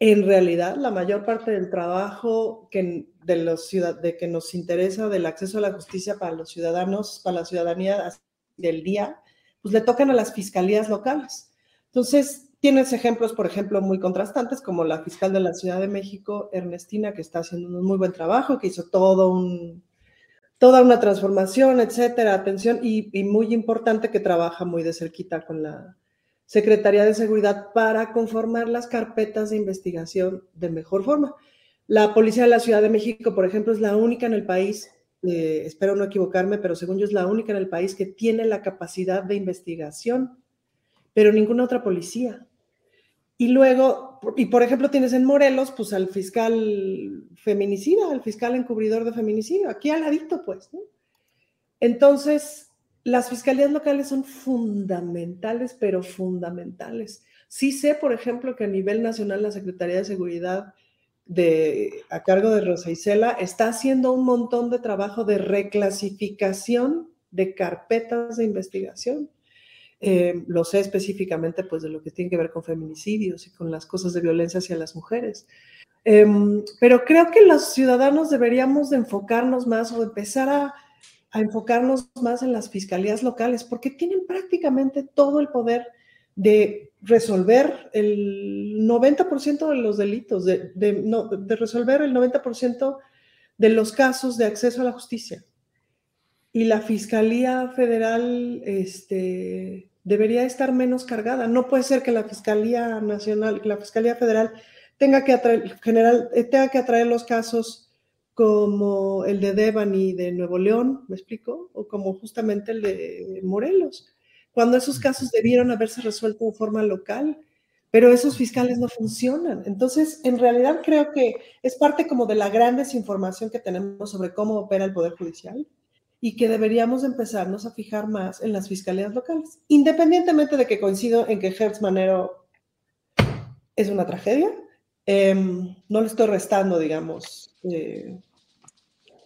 en realidad la mayor parte del trabajo que, de, los de que nos interesa del acceso a la justicia para los ciudadanos, para la ciudadanía del día, pues le tocan a las fiscalías locales. Entonces, tienes ejemplos, por ejemplo, muy contrastantes, como la fiscal de la Ciudad de México, Ernestina, que está haciendo un muy buen trabajo, que hizo todo un, toda una transformación, etcétera, atención, y, y muy importante que trabaja muy de cerquita con la, Secretaría de Seguridad para conformar las carpetas de investigación de mejor forma. La Policía de la Ciudad de México, por ejemplo, es la única en el país, eh, espero no equivocarme, pero según yo es la única en el país que tiene la capacidad de investigación, pero ninguna otra policía. Y luego, y por ejemplo, tienes en Morelos, pues al fiscal feminicida, al fiscal encubridor de feminicidio, aquí al ladito, pues. Entonces, las fiscalías locales son fundamentales, pero fundamentales. Sí sé, por ejemplo, que a nivel nacional la Secretaría de Seguridad a cargo de Rosa Isela está haciendo un montón de trabajo de reclasificación de carpetas de investigación. Eh, lo sé específicamente pues de lo que tiene que ver con feminicidios y con las cosas de violencia hacia las mujeres. Em, pero creo que los ciudadanos deberíamos de enfocarnos más o empezar a a enfocarnos más en las fiscalías locales, porque tienen prácticamente todo el poder de resolver el 90% de los delitos, de, resolver el 90% de los casos de acceso a la justicia. Y la Fiscalía Federal este, debería estar menos cargada. No puede ser que la Fiscalía Nacional, la Fiscalía Federal tenga que atraer, general, eh, tenga que atraer los casos como el de Devani de Nuevo León, ¿me explico? O como justamente el de Morelos, cuando esos casos debieron haberse resuelto de forma local, pero esos fiscales no funcionan. Entonces, en realidad creo que es parte como de la gran desinformación que tenemos sobre cómo opera el Poder Judicial y que deberíamos empezarnos a fijar más en las fiscalías locales, independientemente de que coincido en que Hertz Manero es una tragedia. Em, no le estoy restando, digamos, eh,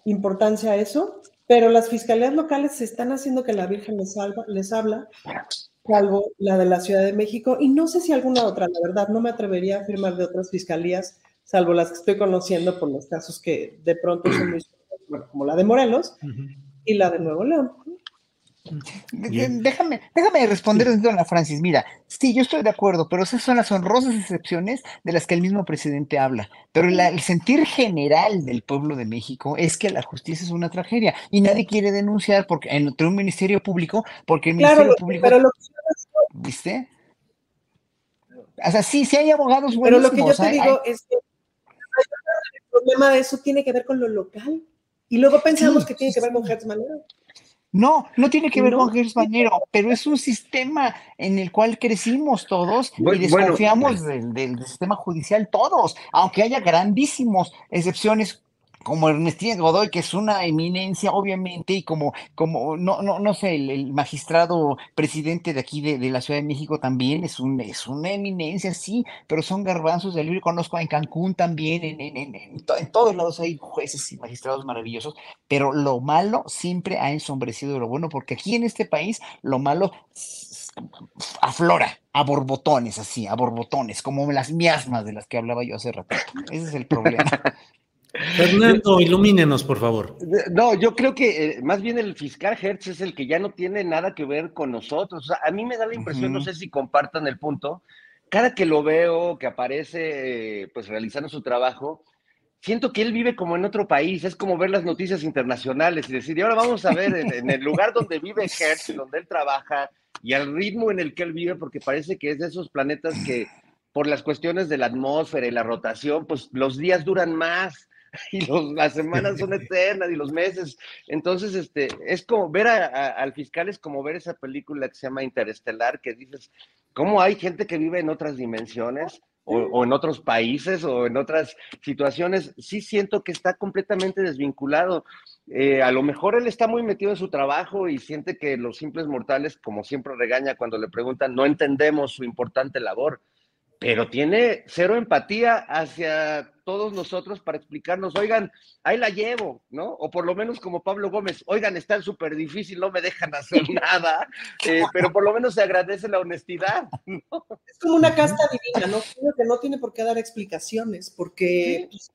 importancia a eso, pero las fiscalías locales se están haciendo que la Virgen les, les habla, salvo la de la Ciudad de México, y no sé si alguna otra, la verdad, no me atrevería a afirmar de otras fiscalías, salvo las que estoy conociendo por los casos que de pronto son muy, <clears throat> bueno, como la de Morelos y la de Nuevo León. Déjame, déjame responder a la Francis. Mira, sí, yo estoy de acuerdo, pero esas son las honrosas excepciones de las que el mismo presidente habla. Pero el sentir general del pueblo de México es que la justicia es una tragedia y nadie quiere denunciar porque entre un ministerio público, porque el ministerio público. Pero lo ¿Viste? O sea, sí, sí hay abogados buenos. Pero lo que yo te digo es que el problema de eso tiene que ver con lo local. Y luego pensamos que tiene que ver con Hertz Manero. No, no tiene que ver con Gers pero es un sistema en el cual crecimos todos y desconfiamos del, sistema judicial todos, aunque haya grandísimos excepciones como Ernestina Godoy, que es una eminencia, obviamente, y como, como no, no, no sé, el, magistrado presidente de aquí de, la Ciudad de México también es, un, es una eminencia, sí, pero son garbanzos de libro. Conozco en Cancún también, en, en, en, todos lados hay jueces y magistrados maravillosos, pero lo malo siempre ha ensombrecido lo bueno, porque aquí en este país lo malo aflora a borbotones, así, a borbotones, como las miasmas de las que hablaba yo hace rato. Ese es el problema. <laughs> Fernando, ilumínenos, por favor. No, yo creo que eh, más bien el fiscal Hertz es el que ya no tiene nada que ver con nosotros. O sea, a mí me da la impresión, no sé si compartan el punto, cada que lo veo, que aparece eh, pues realizando su trabajo, siento que él vive como en otro país, es como ver las noticias internacionales y decir, y ahora vamos a ver en, el lugar donde vive <laughs> Hertz, donde él trabaja, y al ritmo en el que él vive, porque parece que es de esos planetas que por las cuestiones de la atmósfera y la rotación, pues los días duran más <laughs> y los, las semanas son eternas y los meses. Entonces, este, es como ver al fiscal, es como ver esa película que se llama Interestelar, que dices, ¿cómo hay gente que vive en otras dimensiones? O, en otros países o en otras situaciones, sí siento que está completamente desvinculado. Eh, a lo mejor él está muy metido en su trabajo y siente que los simples mortales, como siempre regaña cuando le preguntan, no entendemos su importante labor pero tiene cero empatía hacia todos nosotros para explicarnos, oigan, ahí la llevo, ¿no? O por lo menos como Pablo Gómez, oigan, está súper difícil, no me dejan hacer <laughs> nada, eh, pero por lo menos se agradece la honestidad. ¿no? Es como una casta divina, ¿no? que no tiene por qué dar explicaciones, porque, pues,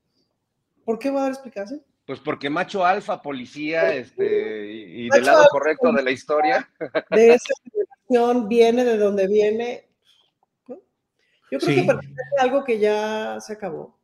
¿por qué va a dar explicaciones? Pues porque macho alfa, policía, este, y, del lado correcto de la historia. De esa generación viene de donde viene, yo creo que parece algo que ya se acabó.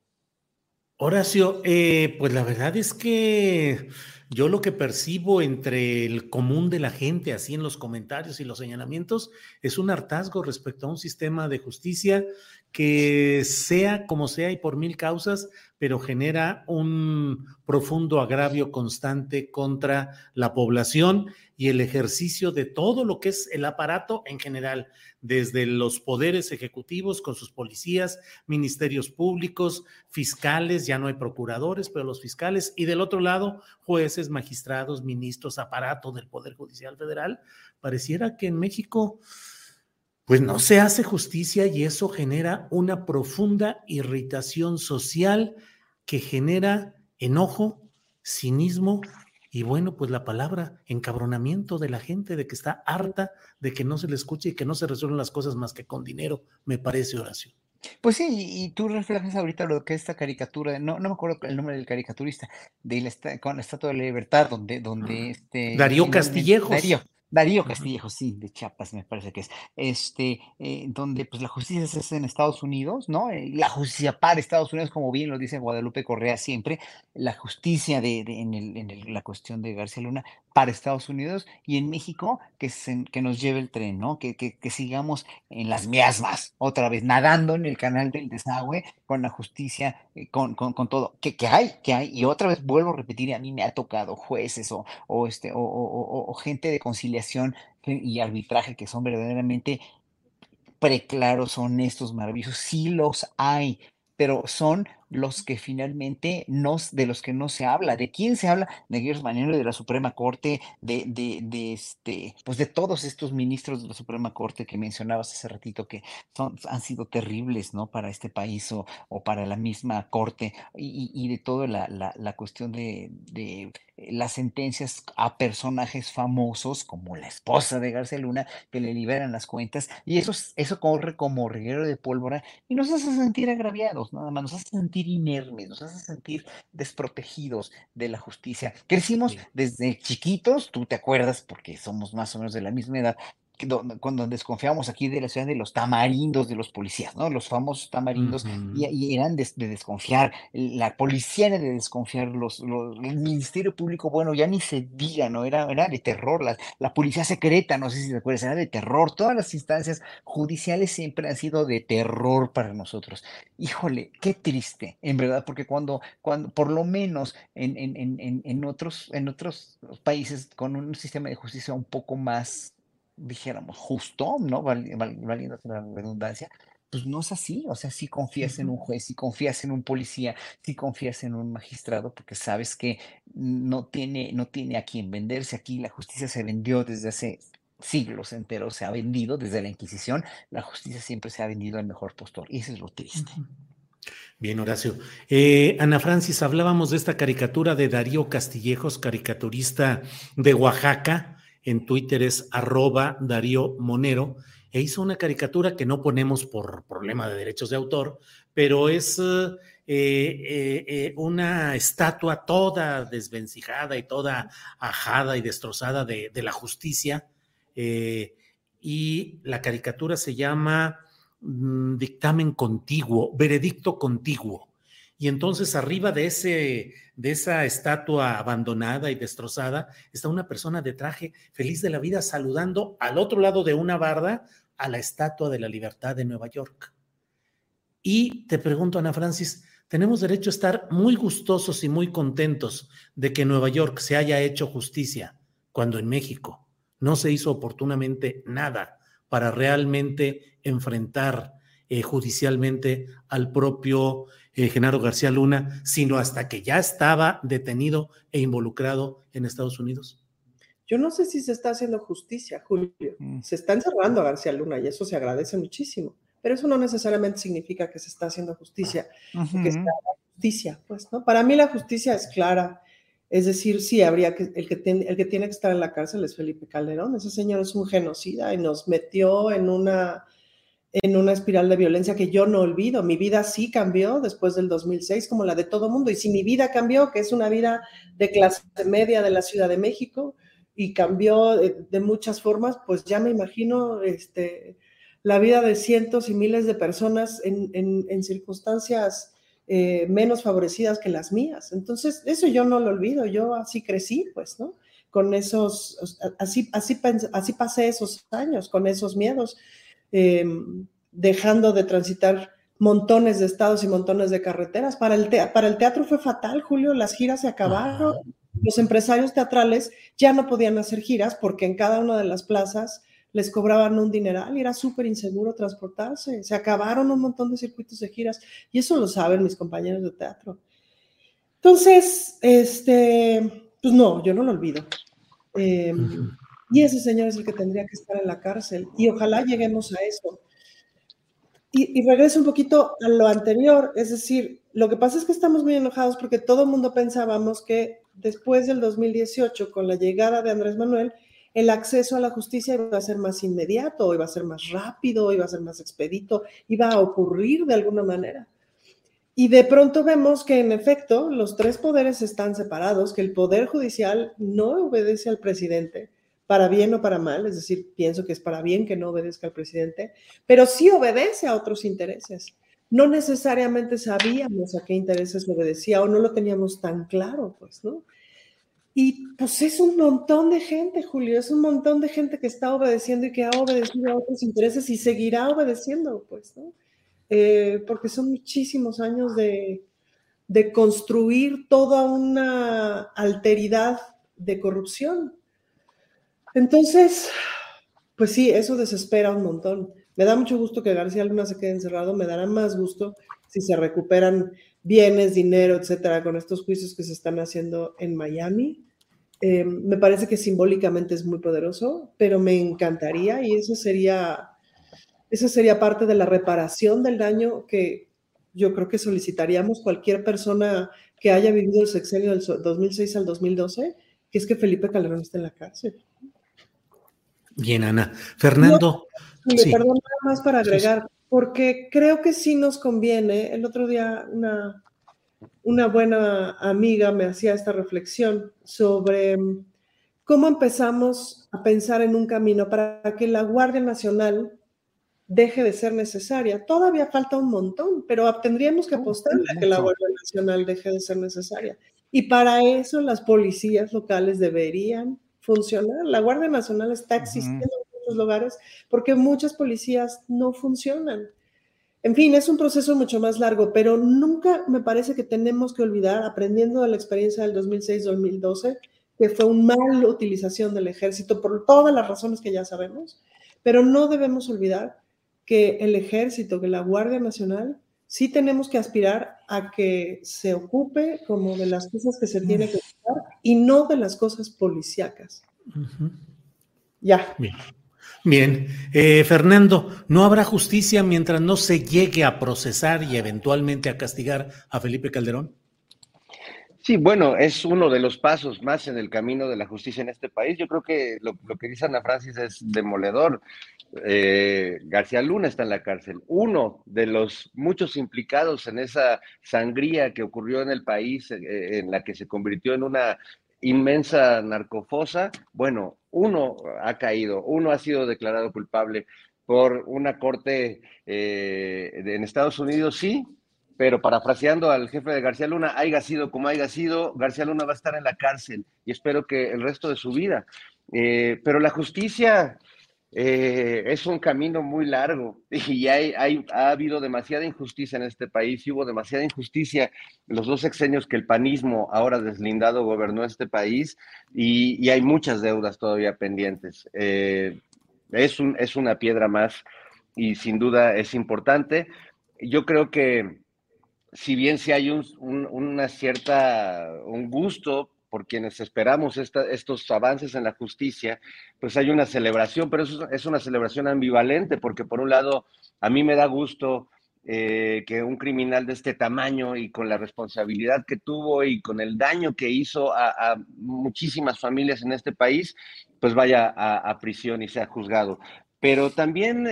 Horacio, eh, pues la verdad es que yo lo que percibo entre el común de la gente, así en los comentarios y los señalamientos, es un hartazgo respecto a un sistema de justicia que sea como sea y por mil causas, pero genera un profundo agravio constante contra la población y el ejercicio de todo lo que es el aparato en general, desde los poderes ejecutivos con sus policías, ministerios públicos, fiscales, ya no hay procuradores, pero los fiscales, y del otro lado, jueces, magistrados, ministros, aparato del Poder Judicial Federal. Pareciera que en México pues no se hace justicia y eso genera una profunda irritación social que genera enojo, cinismo y bueno, pues la palabra encabronamiento de la gente de que está harta de que no se le escuche y que no se resuelven las cosas más que con dinero, me parece Horacio. Pues sí, y tú reflejas ahorita lo que es esta caricatura, no, no me acuerdo el nombre del caricaturista, de la, con la Estatua de la Libertad, donde, donde este... Darío Castillejos. Darío, Darío Castillejo, sí, de Chiapas me parece que es, este, eh, donde pues la justicia se hace en Estados Unidos, ¿no? Eh, la justicia para Estados Unidos, como bien lo dice Guadalupe Correa siempre, la justicia de, en, el, en la cuestión de García Luna para Estados Unidos y en México que, se, que nos lleve el tren, ¿no? Que, que, sigamos en las miasmas, otra vez, nadando en el canal del desagüe con la justicia, eh, con, con, con, todo, que, que hay, que hay, y otra vez vuelvo a repetir, a mí me ha tocado jueces o, o, este, o, o, o gente de conciliación y arbitraje que son verdaderamente preclaros, honestos, maravillosos, sí los hay, pero son los que finalmente no, de los que no se habla. ¿De quién se habla? De Guillermo Manero, de la Suprema Corte, de, de, de, este, pues de todos estos ministros de la Suprema Corte que mencionabas hace ratito que son, han sido terribles, ¿no? Para este país o, o para la misma Corte y, y de toda la, la, la, cuestión de, de las sentencias a personajes famosos como la esposa de García Luna que le liberan las cuentas y eso, eso corre como reguero de pólvora y nos hace sentir agraviados, nada más nos hace sentir inermes, nos hace sentir desprotegidos de la justicia. Crecimos desde chiquitos, tú te acuerdas, porque somos más o menos de la misma edad, cuando desconfiamos aquí de la ciudad de los tamarindos de los policías, ¿no? Los famosos tamarindos, y, eran de, desconfiar, la policía era de desconfiar, los, el Ministerio Público, bueno, ya ni se diga, ¿no? Era, era de terror, la, la policía secreta, no sé si te acuerdas, era de terror, todas las instancias judiciales siempre han sido de terror para nosotros. Híjole, qué triste, en verdad, porque cuando, cuando por lo menos en, en, en, en otros, en otros países con un sistema de justicia un poco más dijéramos, justo, ¿no? Valiendo la redundancia, pues no es así. O sea, si confías en un juez, si confías en un policía, si confías en un magistrado, porque sabes que no tiene, no tiene a quién venderse. Aquí la justicia se vendió desde hace siglos enteros, se ha vendido desde la Inquisición. La justicia siempre se ha vendido al mejor postor. Y eso es lo triste. Bien, Horacio. Eh, Ana Francis, hablábamos de esta caricatura de Darío Castillejos, caricaturista de Oaxaca en Twitter es arroba Darío Monero, e hizo una caricatura que no ponemos por problema de derechos de autor, pero es eh, eh, eh, una estatua toda desvencijada y toda ajada y destrozada de, la justicia. y la caricatura se llama mm, Dictamen Contiguo, Veredicto Contiguo. Y entonces arriba de, ese, de esa estatua abandonada y destrozada está una persona de traje feliz de la vida saludando al otro lado de una barda a la Estatua de la Libertad de Nueva York. Y te pregunto, Ana Francis, tenemos derecho a estar muy gustosos y muy contentos de que en Nueva York se haya hecho justicia, cuando en México no se hizo oportunamente nada para realmente enfrentar eh, judicialmente al propio eh, Genaro García Luna, sino hasta que ya estaba detenido e involucrado en Estados Unidos? Yo no sé si se está haciendo justicia, Julio. Mm. Se está encerrando a García Luna y eso se agradece muchísimo, pero eso no necesariamente significa que se está haciendo justicia, que está justicia, pues, ¿no? Para mí la justicia es clara. Es decir, sí, habría que el, que el que tiene que estar en la cárcel es Felipe Calderón. Ese señor es un genocida y nos metió en una en una espiral de violencia que yo no olvido. Mi vida sí cambió después del 2006, como la de todo mundo. Y si mi vida cambió, que es una vida de clase media de la Ciudad de México, y cambió de, muchas formas, pues ya me imagino este, la vida de cientos y miles de personas en, circunstancias eh, menos favorecidas que las mías. Entonces, eso yo no lo olvido. Yo así crecí, pues, ¿no? Con esos, así, así, así pasé esos años, con esos miedos. Em, dejando de transitar montones de estados y montones de carreteras. Para el, para el teatro fue fatal, Julio, las giras se acabaron. Los empresarios teatrales ya no podían hacer giras porque en cada una de las plazas les cobraban un dineral y era súper inseguro transportarse. Se acabaron un montón de circuitos de giras y eso lo saben mis compañeros de teatro. Entonces, este, pues no, yo no lo olvido. Em, y ese señor es el que tendría que estar en la cárcel. Y ojalá lleguemos a eso. Y, regreso un poquito a lo anterior, es decir, lo que pasa es que estamos muy enojados porque todo el mundo pensábamos que después del 2018, con la llegada de Andrés Manuel, el acceso a la justicia iba a ser más inmediato, iba a ser más rápido, iba a ser más expedito, iba a ocurrir de alguna manera. Y de pronto vemos que en efecto los tres poderes están separados, que el poder judicial no obedece al presidente, para bien o para mal, es decir, pienso que es para bien que no obedezca al presidente, pero sí obedece a otros intereses. No necesariamente sabíamos a qué intereses obedecía o no lo teníamos tan claro, pues, ¿no? Y pues es un montón de gente, Julio, es un montón de gente que está obedeciendo y que ha obedecido a otros intereses y seguirá obedeciendo, pues, ¿no? Eh, porque son muchísimos años de, de construir toda una alteridad de corrupción entonces, pues sí, eso desespera un montón. Me da mucho gusto que García Luna se quede encerrado, me dará más gusto si se recuperan bienes, dinero, etcétera, con estos juicios que se están haciendo en Miami. Eh, me parece que simbólicamente es muy poderoso, pero me encantaría y eso sería, eso sería parte de la reparación del daño que yo creo que solicitaríamos cualquier persona que haya vivido el sexenio del 2006 al 2012, que es que Felipe Calderón esté en la cárcel. Bien, Ana. Fernando. Perdón, nada más para agregar, porque creo que sí nos conviene. El otro día una, una buena amiga me hacía esta reflexión sobre cómo empezamos a pensar en un camino para que la Guardia Nacional deje de ser necesaria. Todavía falta un montón, pero tendríamos que apostar a que la Guardia Nacional deje de ser necesaria. Y para eso las policías locales deberían funcionar. La Guardia Nacional está existiendo en muchos lugares porque muchas policías no funcionan. En fin, es un proceso mucho más largo, pero nunca me parece que tenemos que olvidar, aprendiendo de la experiencia del 2006-2012, que fue una mala utilización del ejército por todas las razones que ya sabemos, pero no debemos olvidar que el ejército, que la Guardia Nacional, sí tenemos que aspirar a que se ocupe como de las cosas que se tiene que ocupar y no de las cosas policíacas. Ya. Bien. Bien. Eh, Fernando, ¿no habrá justicia mientras no se llegue a procesar y eventualmente a castigar a Felipe Calderón? Sí, bueno, es uno de los pasos más en el camino de la justicia en este país. Yo creo que lo, que dice Ana Francis es demoledor. Eh, García Luna está en la cárcel, uno de los muchos implicados en esa sangría que ocurrió en el país, eh, en la que se convirtió en una inmensa narcofosa. Bueno, uno ha caído, uno ha sido declarado culpable por una corte eh, en Estados Unidos, sí, pero parafraseando al jefe de García Luna, haya sido como haya sido, García Luna va a estar en la cárcel y espero que el resto de su vida. Eh, pero la justicia eh, es un camino muy largo <laughs> y ha habido demasiada injusticia en este país y hubo demasiada injusticia los dos sexenios que el panismo, ahora deslindado, gobernó este país y, hay muchas deudas todavía pendientes. Eh, es, un, una piedra más y sin duda es importante. Yo creo que si bien si hay un, una cierta, un gusto por quienes esperamos estos avances en la justicia, pues hay una celebración, pero eso es una celebración ambivalente, porque por un lado, a mí me da gusto eh, que un criminal de este tamaño y con la responsabilidad que tuvo y con el daño que hizo a, muchísimas familias en este país, pues vaya a prisión y sea juzgado pero también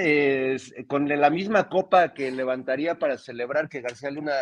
con la misma copa que levantaría para celebrar que García Luna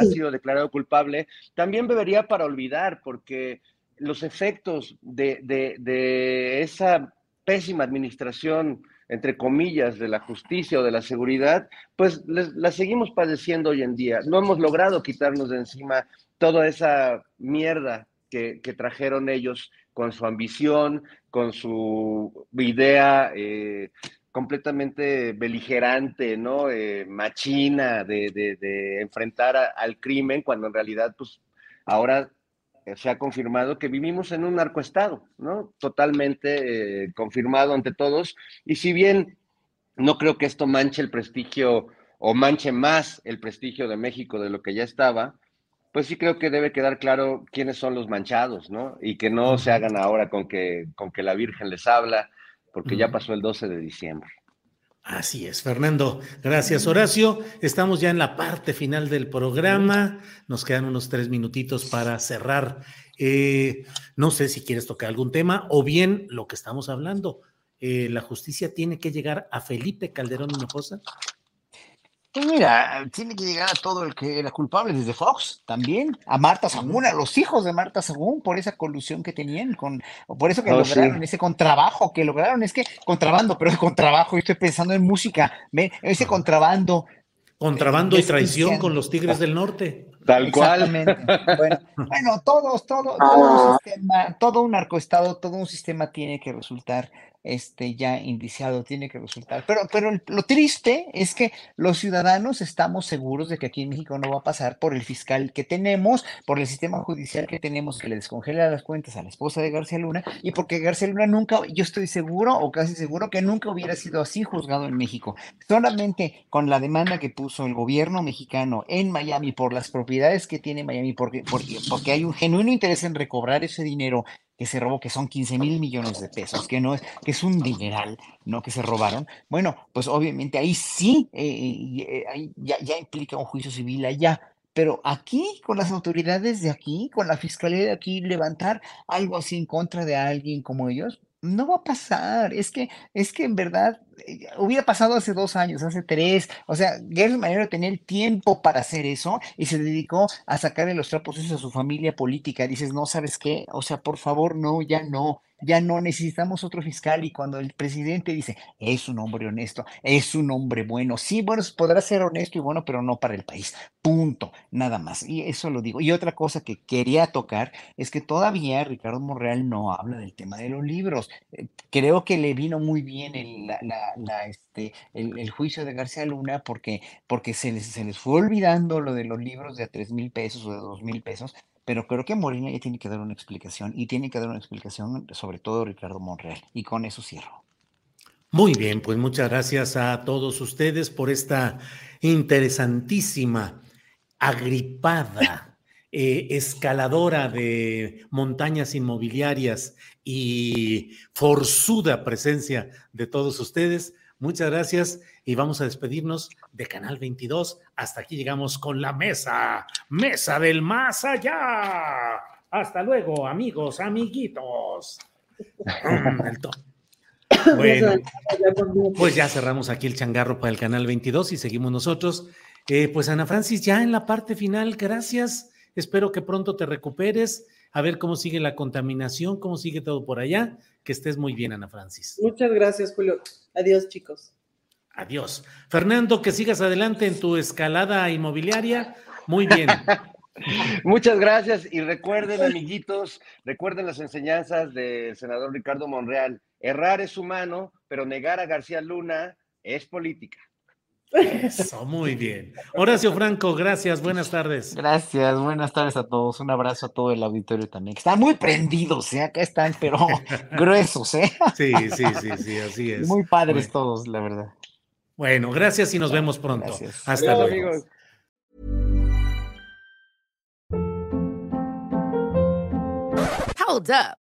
ha sido declarado culpable, también bebería para olvidar, porque los efectos de, esa pésima administración, entre comillas, de la justicia o de la seguridad, pues la seguimos padeciendo hoy en día. No hemos logrado quitarnos de encima toda esa mierda que trajeron ellos con su ambición, con su idea eh, completamente beligerante, ¿no? Eh, machina de, enfrentar al crimen, cuando en realidad, pues, ahora se ha confirmado que vivimos en un narcoestado, ¿no? Totalmente eh, confirmado ante todos. Y si bien no creo que esto manche el prestigio o manche más el prestigio de México de lo que ya estaba, pues sí creo que debe quedar claro quiénes son los manchados, ¿no? Y que no se hagan ahora con que, con que la Virgen les habla, porque ya pasó el 12 de diciembre. Así es, Fernando. Gracias, Horacio. Estamos ya en la parte final del programa. Nos quedan unos tres minutitos para cerrar. Eh, no sé si quieres tocar algún tema o bien lo que estamos hablando. Eh, la justicia tiene que llegar a Felipe Calderón Hinojosa. Pues mira, tiene que llegar a todo el que era culpable, desde Fox también, a Marta Sagún, a los hijos de Marta Sagún, por esa colusión que tenían, con, por eso que oh, lograron ese contrabajo que lograron, es que contrabando, pero es contrabajo, estoy pensando en música, ve, ese contrabando. Contrabando y traición con los Tigres del Norte. Tal cual. Bueno, <laughs> bueno, todos, todo, todo un sistema, todo un narcoestado, todo un sistema tiene que resultar este, ya indiciado, tiene que resultar. Pero, pero lo triste es que los ciudadanos estamos seguros de que aquí en México no va a pasar por el fiscal que tenemos, por el sistema judicial que tenemos que le descongela las cuentas a la esposa de García Luna y porque García Luna nunca, yo estoy seguro o casi seguro que nunca hubiera sido así juzgado en México. Solamente con la demanda que puso el gobierno mexicano en Miami por las propiedades que tiene Miami, porque, porque, porque hay un genuino interés en recobrar ese dinero que se robó, que son 15 mil millones de pesos, que no es, que es un dineral, ¿no? Que se robaron. Bueno, pues obviamente ahí sí, eh, eh, ya, ya implica un juicio civil allá. Pero aquí, con las autoridades de aquí, con la fiscalía de aquí, levantar algo así en contra de alguien como ellos, no va a pasar. Es que, es que en verdad eh, hubiera pasado hace dos años, hace tres. O sea, Gerson Manero tenía el tiempo para hacer eso y se dedicó a sacarle los trapos a su familia política. Dices, no, ¿sabes qué? O sea, por favor, no, ya no ya no necesitamos otro fiscal y cuando el presidente dice, es un hombre honesto, es un hombre bueno, sí, bueno, podrá ser honesto y bueno, pero no para el país, punto, nada más. Y eso lo digo. Y otra cosa que quería tocar es que todavía Ricardo Monreal no habla del tema de los libros. Eh, creo que le vino muy bien el, este, el, juicio de García Luna porque, porque se, les, se les fue olvidando lo de los libros de tres mil pesos o de dos mil pesos pero creo que Morena ya tiene que dar una explicación y tiene que dar una explicación sobre todo Ricardo Monreal. Y con eso cierro. Muy bien, pues muchas gracias a todos ustedes por esta interesantísima, agripada, eh, escaladora de montañas inmobiliarias y forzuda presencia de todos ustedes. Muchas gracias y vamos a despedirnos de Canal 22. Hasta aquí llegamos con la mesa, mesa del más allá. Hasta luego, amigos, amiguitos. Mm, <coughs> Bueno, pues ya cerramos aquí el changarro para el Canal 22 y seguimos nosotros. Eh, pues Ana Francis, ya en la parte final, gracias. Espero que pronto te recuperes. A ver cómo sigue la contaminación, cómo sigue todo por allá. Que estés muy bien, Ana Francis. Muchas gracias, Julio. Adiós, chicos. Adiós. Fernando, que sigas adelante en tu escalada inmobiliaria. Muy bien. <laughs> Muchas gracias y recuerden, amiguitos, recuerden las enseñanzas del senador Ricardo Monreal. Errar es humano, pero negar a García Luna es política. Eso, muy bien. Horacio Franco, gracias. Buenas tardes. Gracias, buenas tardes a todos. Un abrazo a todo el auditorio también, que están muy prendidos, ¿eh? Acá están, pero <laughs> gruesos, ¿eh? Sí, sí, sí, sí, así es. Muy padres todos, la verdad. Bueno, gracias y nos vemos pronto. Gracias. Hasta Adiós, luego. amigos. Hold up.